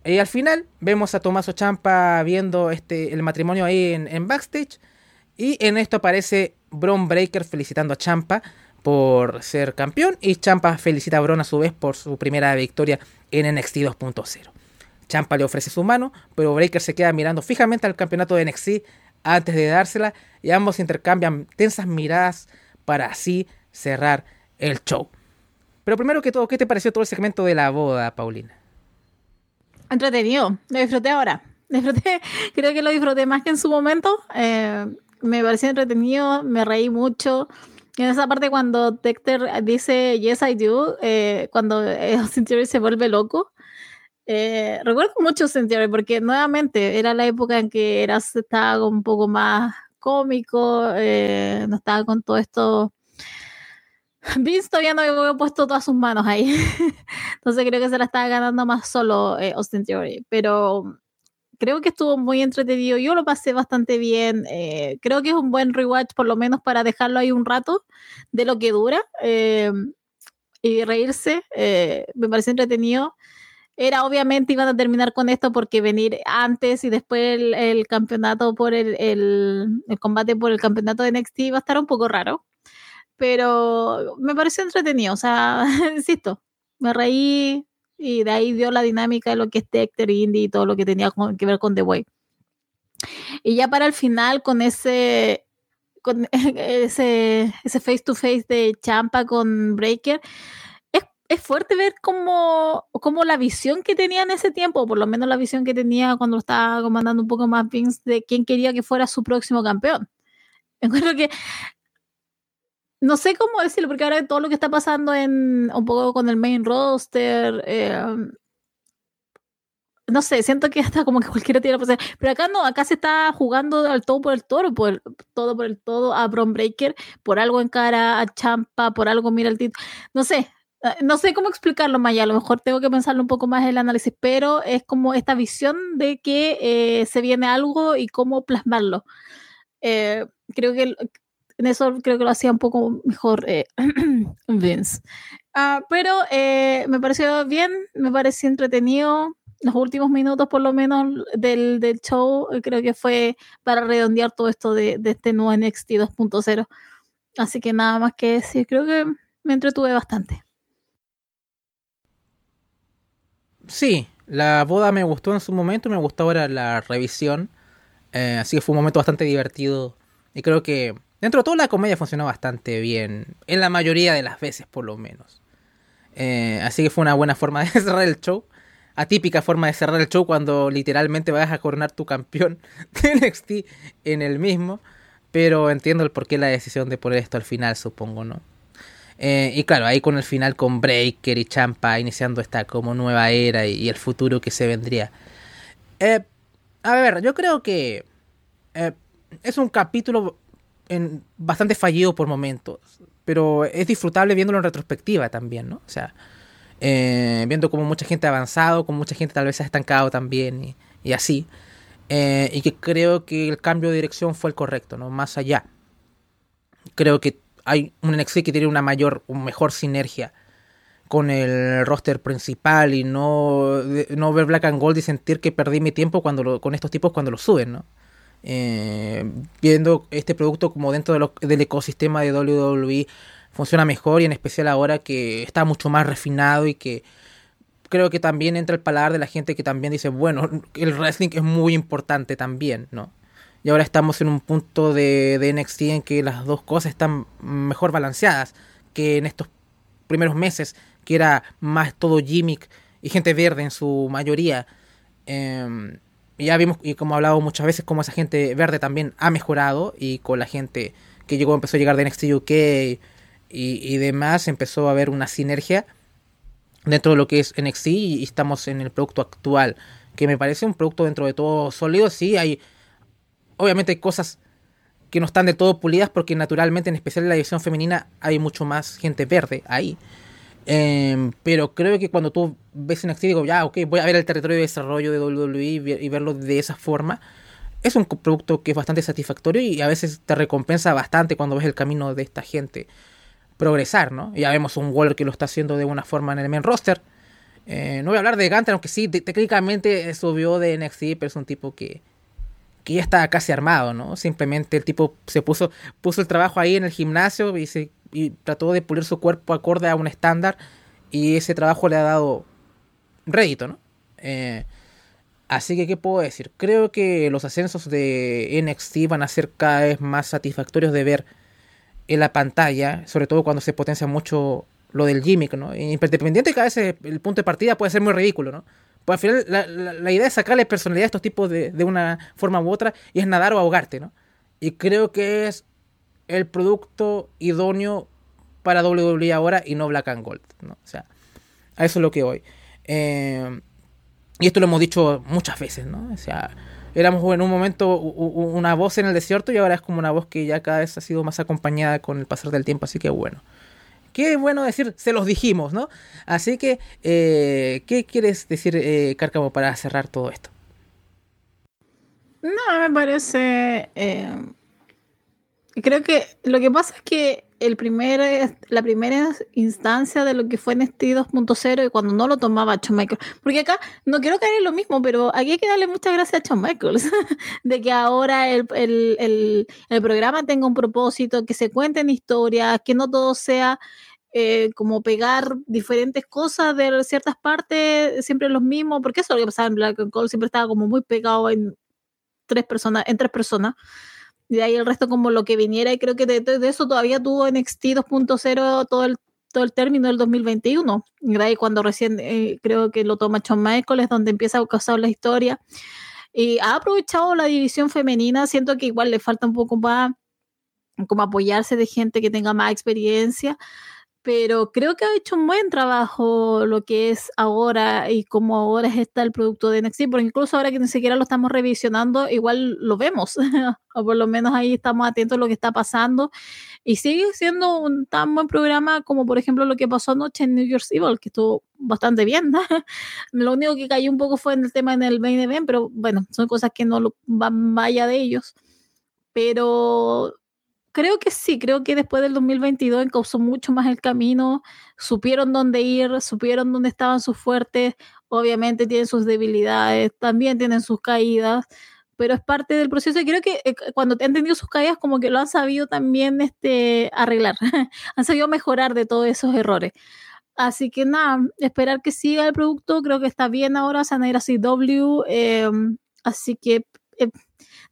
y al final vemos a Tomaso Champa viendo este, el matrimonio ahí en, en backstage y en esto aparece Bron Breaker felicitando a Champa por ser campeón y Champa felicita a Bron a su vez por su primera victoria en NXT 2.0. Champa le ofrece su mano, pero Breaker se queda mirando fijamente al campeonato de NXT antes de dársela y ambos intercambian tensas miradas para así cerrar el show. Pero primero que todo, ¿qué te pareció todo el segmento de la boda, Paulina?
Entretenido, lo disfruté ahora. Disfruté, creo que lo disfruté más que en su momento. Eh, me pareció entretenido, me reí mucho. En esa parte cuando Dexter dice Yes I do, eh, cuando Austin se vuelve loco, eh, recuerdo mucho Austin porque nuevamente era la época en que era, estaba un poco más cómico, eh, no estaba con todo esto. Vince todavía no había puesto todas sus manos ahí. Entonces creo que se la estaba ganando más solo Austin Theory. Pero creo que estuvo muy entretenido. Yo lo pasé bastante bien. Eh, creo que es un buen rewatch, por lo menos para dejarlo ahí un rato de lo que dura eh, y reírse. Eh, me parece entretenido. Era obviamente iban a terminar con esto porque venir antes y después el, campeonato por el, el, el, combate por el campeonato de NXT iba a estar un poco raro. Pero me pareció entretenido. O sea, insisto, me reí, y de ahí dio la dinámica de lo que es Dexter, Indy y todo lo que tenía que ver con The Way. Y ya para el final, con ese con ese, ese face to face de Champa con Breaker, es, fuerte ver cómo, cómo, la visión que tenía en ese tiempo, o por lo menos la visión que tenía cuando estaba comandando un poco más de quién quería que fuera su próximo campeón. Encuentro que no sé cómo decirlo, porque ahora todo lo que está pasando en un poco con el main roster, eh, no sé, siento que hasta como que cualquiera tiene la Pero acá no, acá se está jugando al todo por el toro, por todo por el todo a Bron Breaker, por algo en cara a Champa, por algo mira el título. No sé, no sé cómo explicarlo más a lo mejor tengo que pensarlo un poco más en el análisis, pero es como esta visión de que eh, se viene algo y cómo plasmarlo. creo que en eso creo que lo hacía un poco mejor eh, Vince. Ah, pero eh, me pareció bien, me pareció entretenido. Los últimos minutos, por lo menos, del, del show, eh, creo que fue para redondear todo esto de, de este nuevo NXT 2.0. Así que nada más que decir, creo que me entretuve bastante.
Sí, la boda me gustó en su momento, me gustó ahora la revisión. así que fue un momento bastante divertido. Y creo que Dentro de todo la comedia funcionó bastante bien, en la mayoría de las veces por lo menos. Eh, así que fue una buena forma de cerrar el show. Atípica forma de cerrar el show cuando literalmente vas a coronar tu campeón de NXT en el mismo. Pero entiendo el porqué la decisión de poner esto al final, supongo, ¿no? Eh, y claro, ahí con el final con Breaker y Champa iniciando esta como nueva era y, el futuro que se vendría. Eh, a ver, yo creo que es un capítulo bastante fallido por momentos, pero es disfrutable viéndolo en retrospectiva también, ¿no? O sea, eh, viendo como mucha gente ha avanzado, como mucha gente tal vez ha estancado también y, así. Eh, y que creo que el cambio de dirección fue el correcto, ¿no? Más allá. Creo que hay un NXT que tiene una mayor, una mejor sinergia con el roster principal y no, no ver Black and Gold y sentir que perdí mi tiempo cuando con estos tipos cuando lo suben, ¿no? Eh, viendo este producto como dentro del ecosistema de WWE funciona mejor y en especial ahora que está mucho más refinado y que creo que también entra el paladar de la gente que también dice, bueno, el wrestling es muy importante también, ¿no? Y ahora estamos en un punto de, de NXT en que las dos cosas están mejor balanceadas que en estos primeros meses, que era más todo gimmick y gente verde en su mayoría. Eh, ya vimos, y como he hablado muchas veces, como esa gente verde también ha mejorado y con la gente que llegó, empezó a llegar de NXT UK y, y demás, empezó a haber una sinergia dentro de lo que es NXT y estamos en el producto actual, que me parece un producto dentro de todo sólido. Sí, hay, obviamente hay cosas que no están de todo pulidas porque naturalmente, en especial en la división femenina, hay mucho más gente verde ahí. Eh, pero creo que cuando tú ves NXT, digo, ya, ok, voy a ver el territorio de desarrollo de WWE y verlo de esa forma. Es un producto que es bastante satisfactorio y a veces te recompensa bastante cuando ves el camino de esta gente progresar, ¿no? Ya vemos un Waller que lo está haciendo de una forma en el main roster. Eh, no voy a hablar de Gunter, aunque sí, técnicamente subió de NXT, pero es un tipo que, que ya está casi armado, ¿no? Simplemente el tipo se puso, puso el trabajo ahí en el gimnasio y se y trató de pulir su cuerpo acorde a un estándar y ese trabajo le ha dado rédito, ¿no? Eh, así que, ¿qué puedo decir? Creo que los ascensos de NXT van a ser cada vez más satisfactorios de ver en la pantalla, sobre todo cuando se potencia mucho lo del gimmick, ¿no? Independiente que a veces el punto de partida puede ser muy ridículo, ¿no? Pues al final la, la, idea es sacarle personalidad a estos tipos de, de, una forma u otra y es nadar o ahogarte, ¿no? Y creo que es el producto idóneo para WWE ahora y no Black and Gold. ¿no? O sea, a eso es lo que voy. Eh, y esto lo hemos dicho muchas veces, ¿no? O sea, éramos en un momento una voz en el desierto y ahora es como una voz que ya cada vez ha sido más acompañada con el pasar del tiempo, así que bueno. Qué bueno decir, se los dijimos, ¿no? Así que, eh, ¿qué quieres decir, eh, Cárcamo, para cerrar todo esto?
No, me parece eh, Creo que lo que pasa es que el primer, la primera instancia de lo que fue NXT 2.0 y cuando no lo tomaba Shawn Michaels, porque acá no quiero caer en lo mismo, pero aquí hay que darle muchas gracias a Shawn Michaels, de que ahora el, el, el, el, programa tenga un propósito, que se cuenten historias, que no todo sea eh, como pegar diferentes cosas de ciertas partes, siempre los mismos, porque eso es lo que pasaba en Black and siempre estaba como muy pegado en tres personas, en tres personas. De ahí el resto como lo que viniera y creo que de, eso todavía tuvo NXT 2.0 todo el todo el término del 2021. Y cuando recién eh, creo que lo toma Shawn Michaels donde empieza a causar la historia. Y ha aprovechado la división femenina, siento que igual le falta un poco más como apoyarse de gente que tenga más experiencia, pero creo que ha hecho un buen trabajo lo que es ahora y como ahora está el producto de NXT, porque incluso ahora que ni siquiera lo estamos revisionando, igual lo vemos, o por lo menos ahí estamos atentos a lo que está pasando, y sigue siendo un tan buen programa como por ejemplo lo que pasó anoche en New York Evil, que estuvo bastante bien, lo único que cayó un poco fue en el tema en el main event, pero bueno, son cosas que no lo, van vaya de ellos, pero creo que sí, creo que después del 2022 encauzó mucho más el camino, supieron dónde ir, supieron dónde estaban sus fuertes, obviamente tienen sus debilidades, también tienen sus caídas, pero es parte del proceso y creo que eh, cuando han tenido sus caídas como que lo han sabido también este, arreglar, han sabido mejorar de todos esos errores. Así que nada, esperar que siga el producto, creo que está bien ahora, se van a ir a CW, eh, así que... Eh,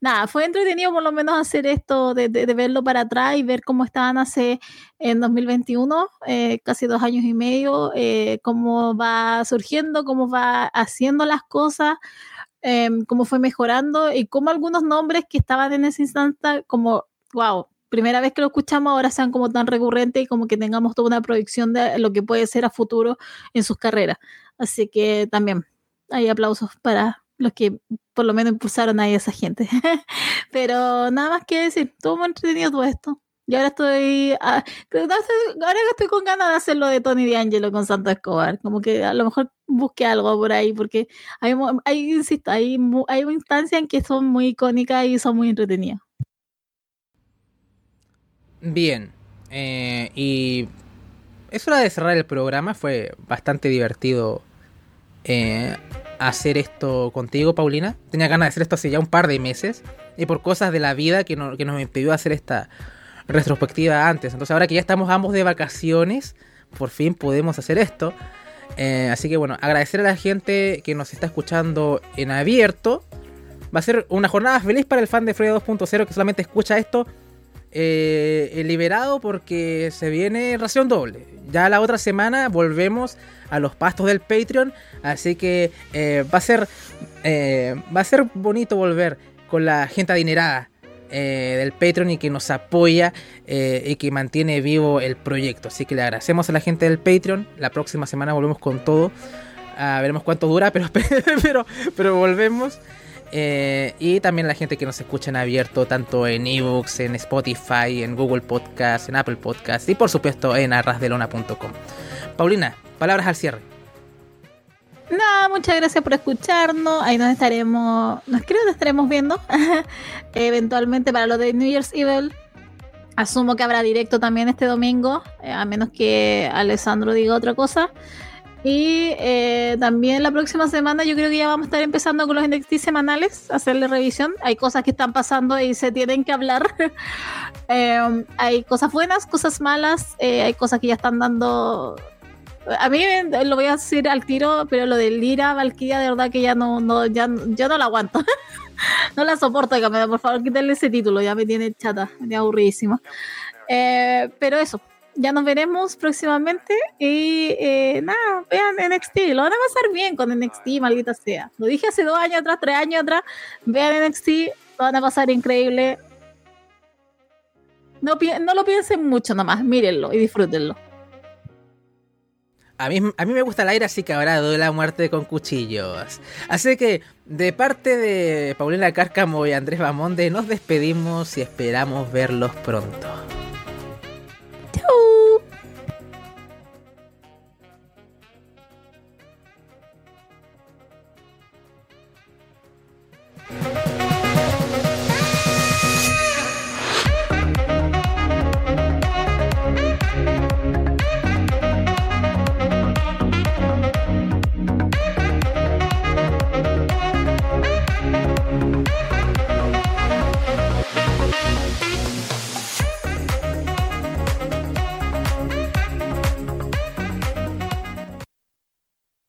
nada, fue entretenido por lo menos hacer esto, de, de, verlo para atrás y ver cómo estaban hace en 2021, eh, casi dos años y medio, eh, cómo va surgiendo, cómo va haciendo las cosas, eh, cómo fue mejorando y cómo algunos nombres que estaban en ese instante, como, wow, primera vez que lo escuchamos, ahora sean como tan recurrentes y como que tengamos toda una proyección de lo que puede ser a futuro en sus carreras. Así que también hay aplausos para los que por lo menos impulsaron a esa gente. Pero nada más que decir, estuvo muy entretenido todo esto. Y ahora estoy, ah, ahora estoy con ganas de hacer lo de Tony D'Angelo con Santo Escobar. Como que a lo mejor busque algo por ahí, porque hay, hay insisto, hay instancias en que son muy icónicas y son muy entretenidas.
Bien, eh, y es hora de cerrar el programa, fue bastante divertido eh, hacer esto contigo, Paulina. Tenía ganas de hacer esto hace ya un par de meses. Y por cosas de la vida que, no, que nos impidió hacer esta retrospectiva antes. Entonces ahora que ya estamos ambos de vacaciones, por fin podemos hacer esto. Eh, así que bueno, agradecer a la gente que nos está escuchando en abierto. Va a ser una jornada feliz para el fan de Freya 2.0 que solamente escucha esto eh, liberado porque se viene ración doble. Ya la otra semana volvemos a los pastos del Patreon, así que eh, va a ser eh, va a ser bonito volver con la gente adinerada eh, del Patreon y que nos apoya y que mantiene vivo el proyecto. Así que le agradecemos a la gente del Patreon. La próxima semana volvemos con todo. Ah, veremos cuánto dura, pero, pero, pero volvemos. Eh, y también la gente que nos escucha en abierto, tanto en ebooks, en Spotify, en Google Podcast, en Apple Podcast y por supuesto en arrasdelona.com. Paulina, palabras al cierre.
Nada, muchas gracias por escucharnos. Ahí nos estaremos, nos creo que estaremos viendo eventualmente para lo de New Year's Evil. Asumo que habrá directo también este domingo, eh, a menos que Alessandro diga otra cosa. Y eh, también la próxima semana yo creo que ya vamos a estar empezando con los NXT semanales, hacerle revisión. Hay cosas que están pasando y se tienen que hablar. Em, hay cosas buenas, cosas malas, eh, hay cosas que ya están dando... A mí lo voy a decir al tiro, pero lo de Lira, Valkyria, de verdad que ya no, no, ya, yo no la aguanto. no la soporto, por favor, quítenle ese título, ya me tiene chata, me tiene aburridísimo. Eh, pero eso, ya nos veremos próximamente. Y eh, nada, vean NXT. Lo van a pasar bien con NXT, maldita sea. Lo dije hace dos años atrás, tres años atrás. Vean NXT, lo van a pasar increíble. No, no lo piensen mucho nomás, mírenlo y disfrútenlo.
A mí, a mí me gusta el aire, así que ahora doy la muerte con cuchillos. Así que, de parte de Paulina Cárcamo y Andrés Bamonde, nos despedimos y esperamos verlos pronto. Ciao.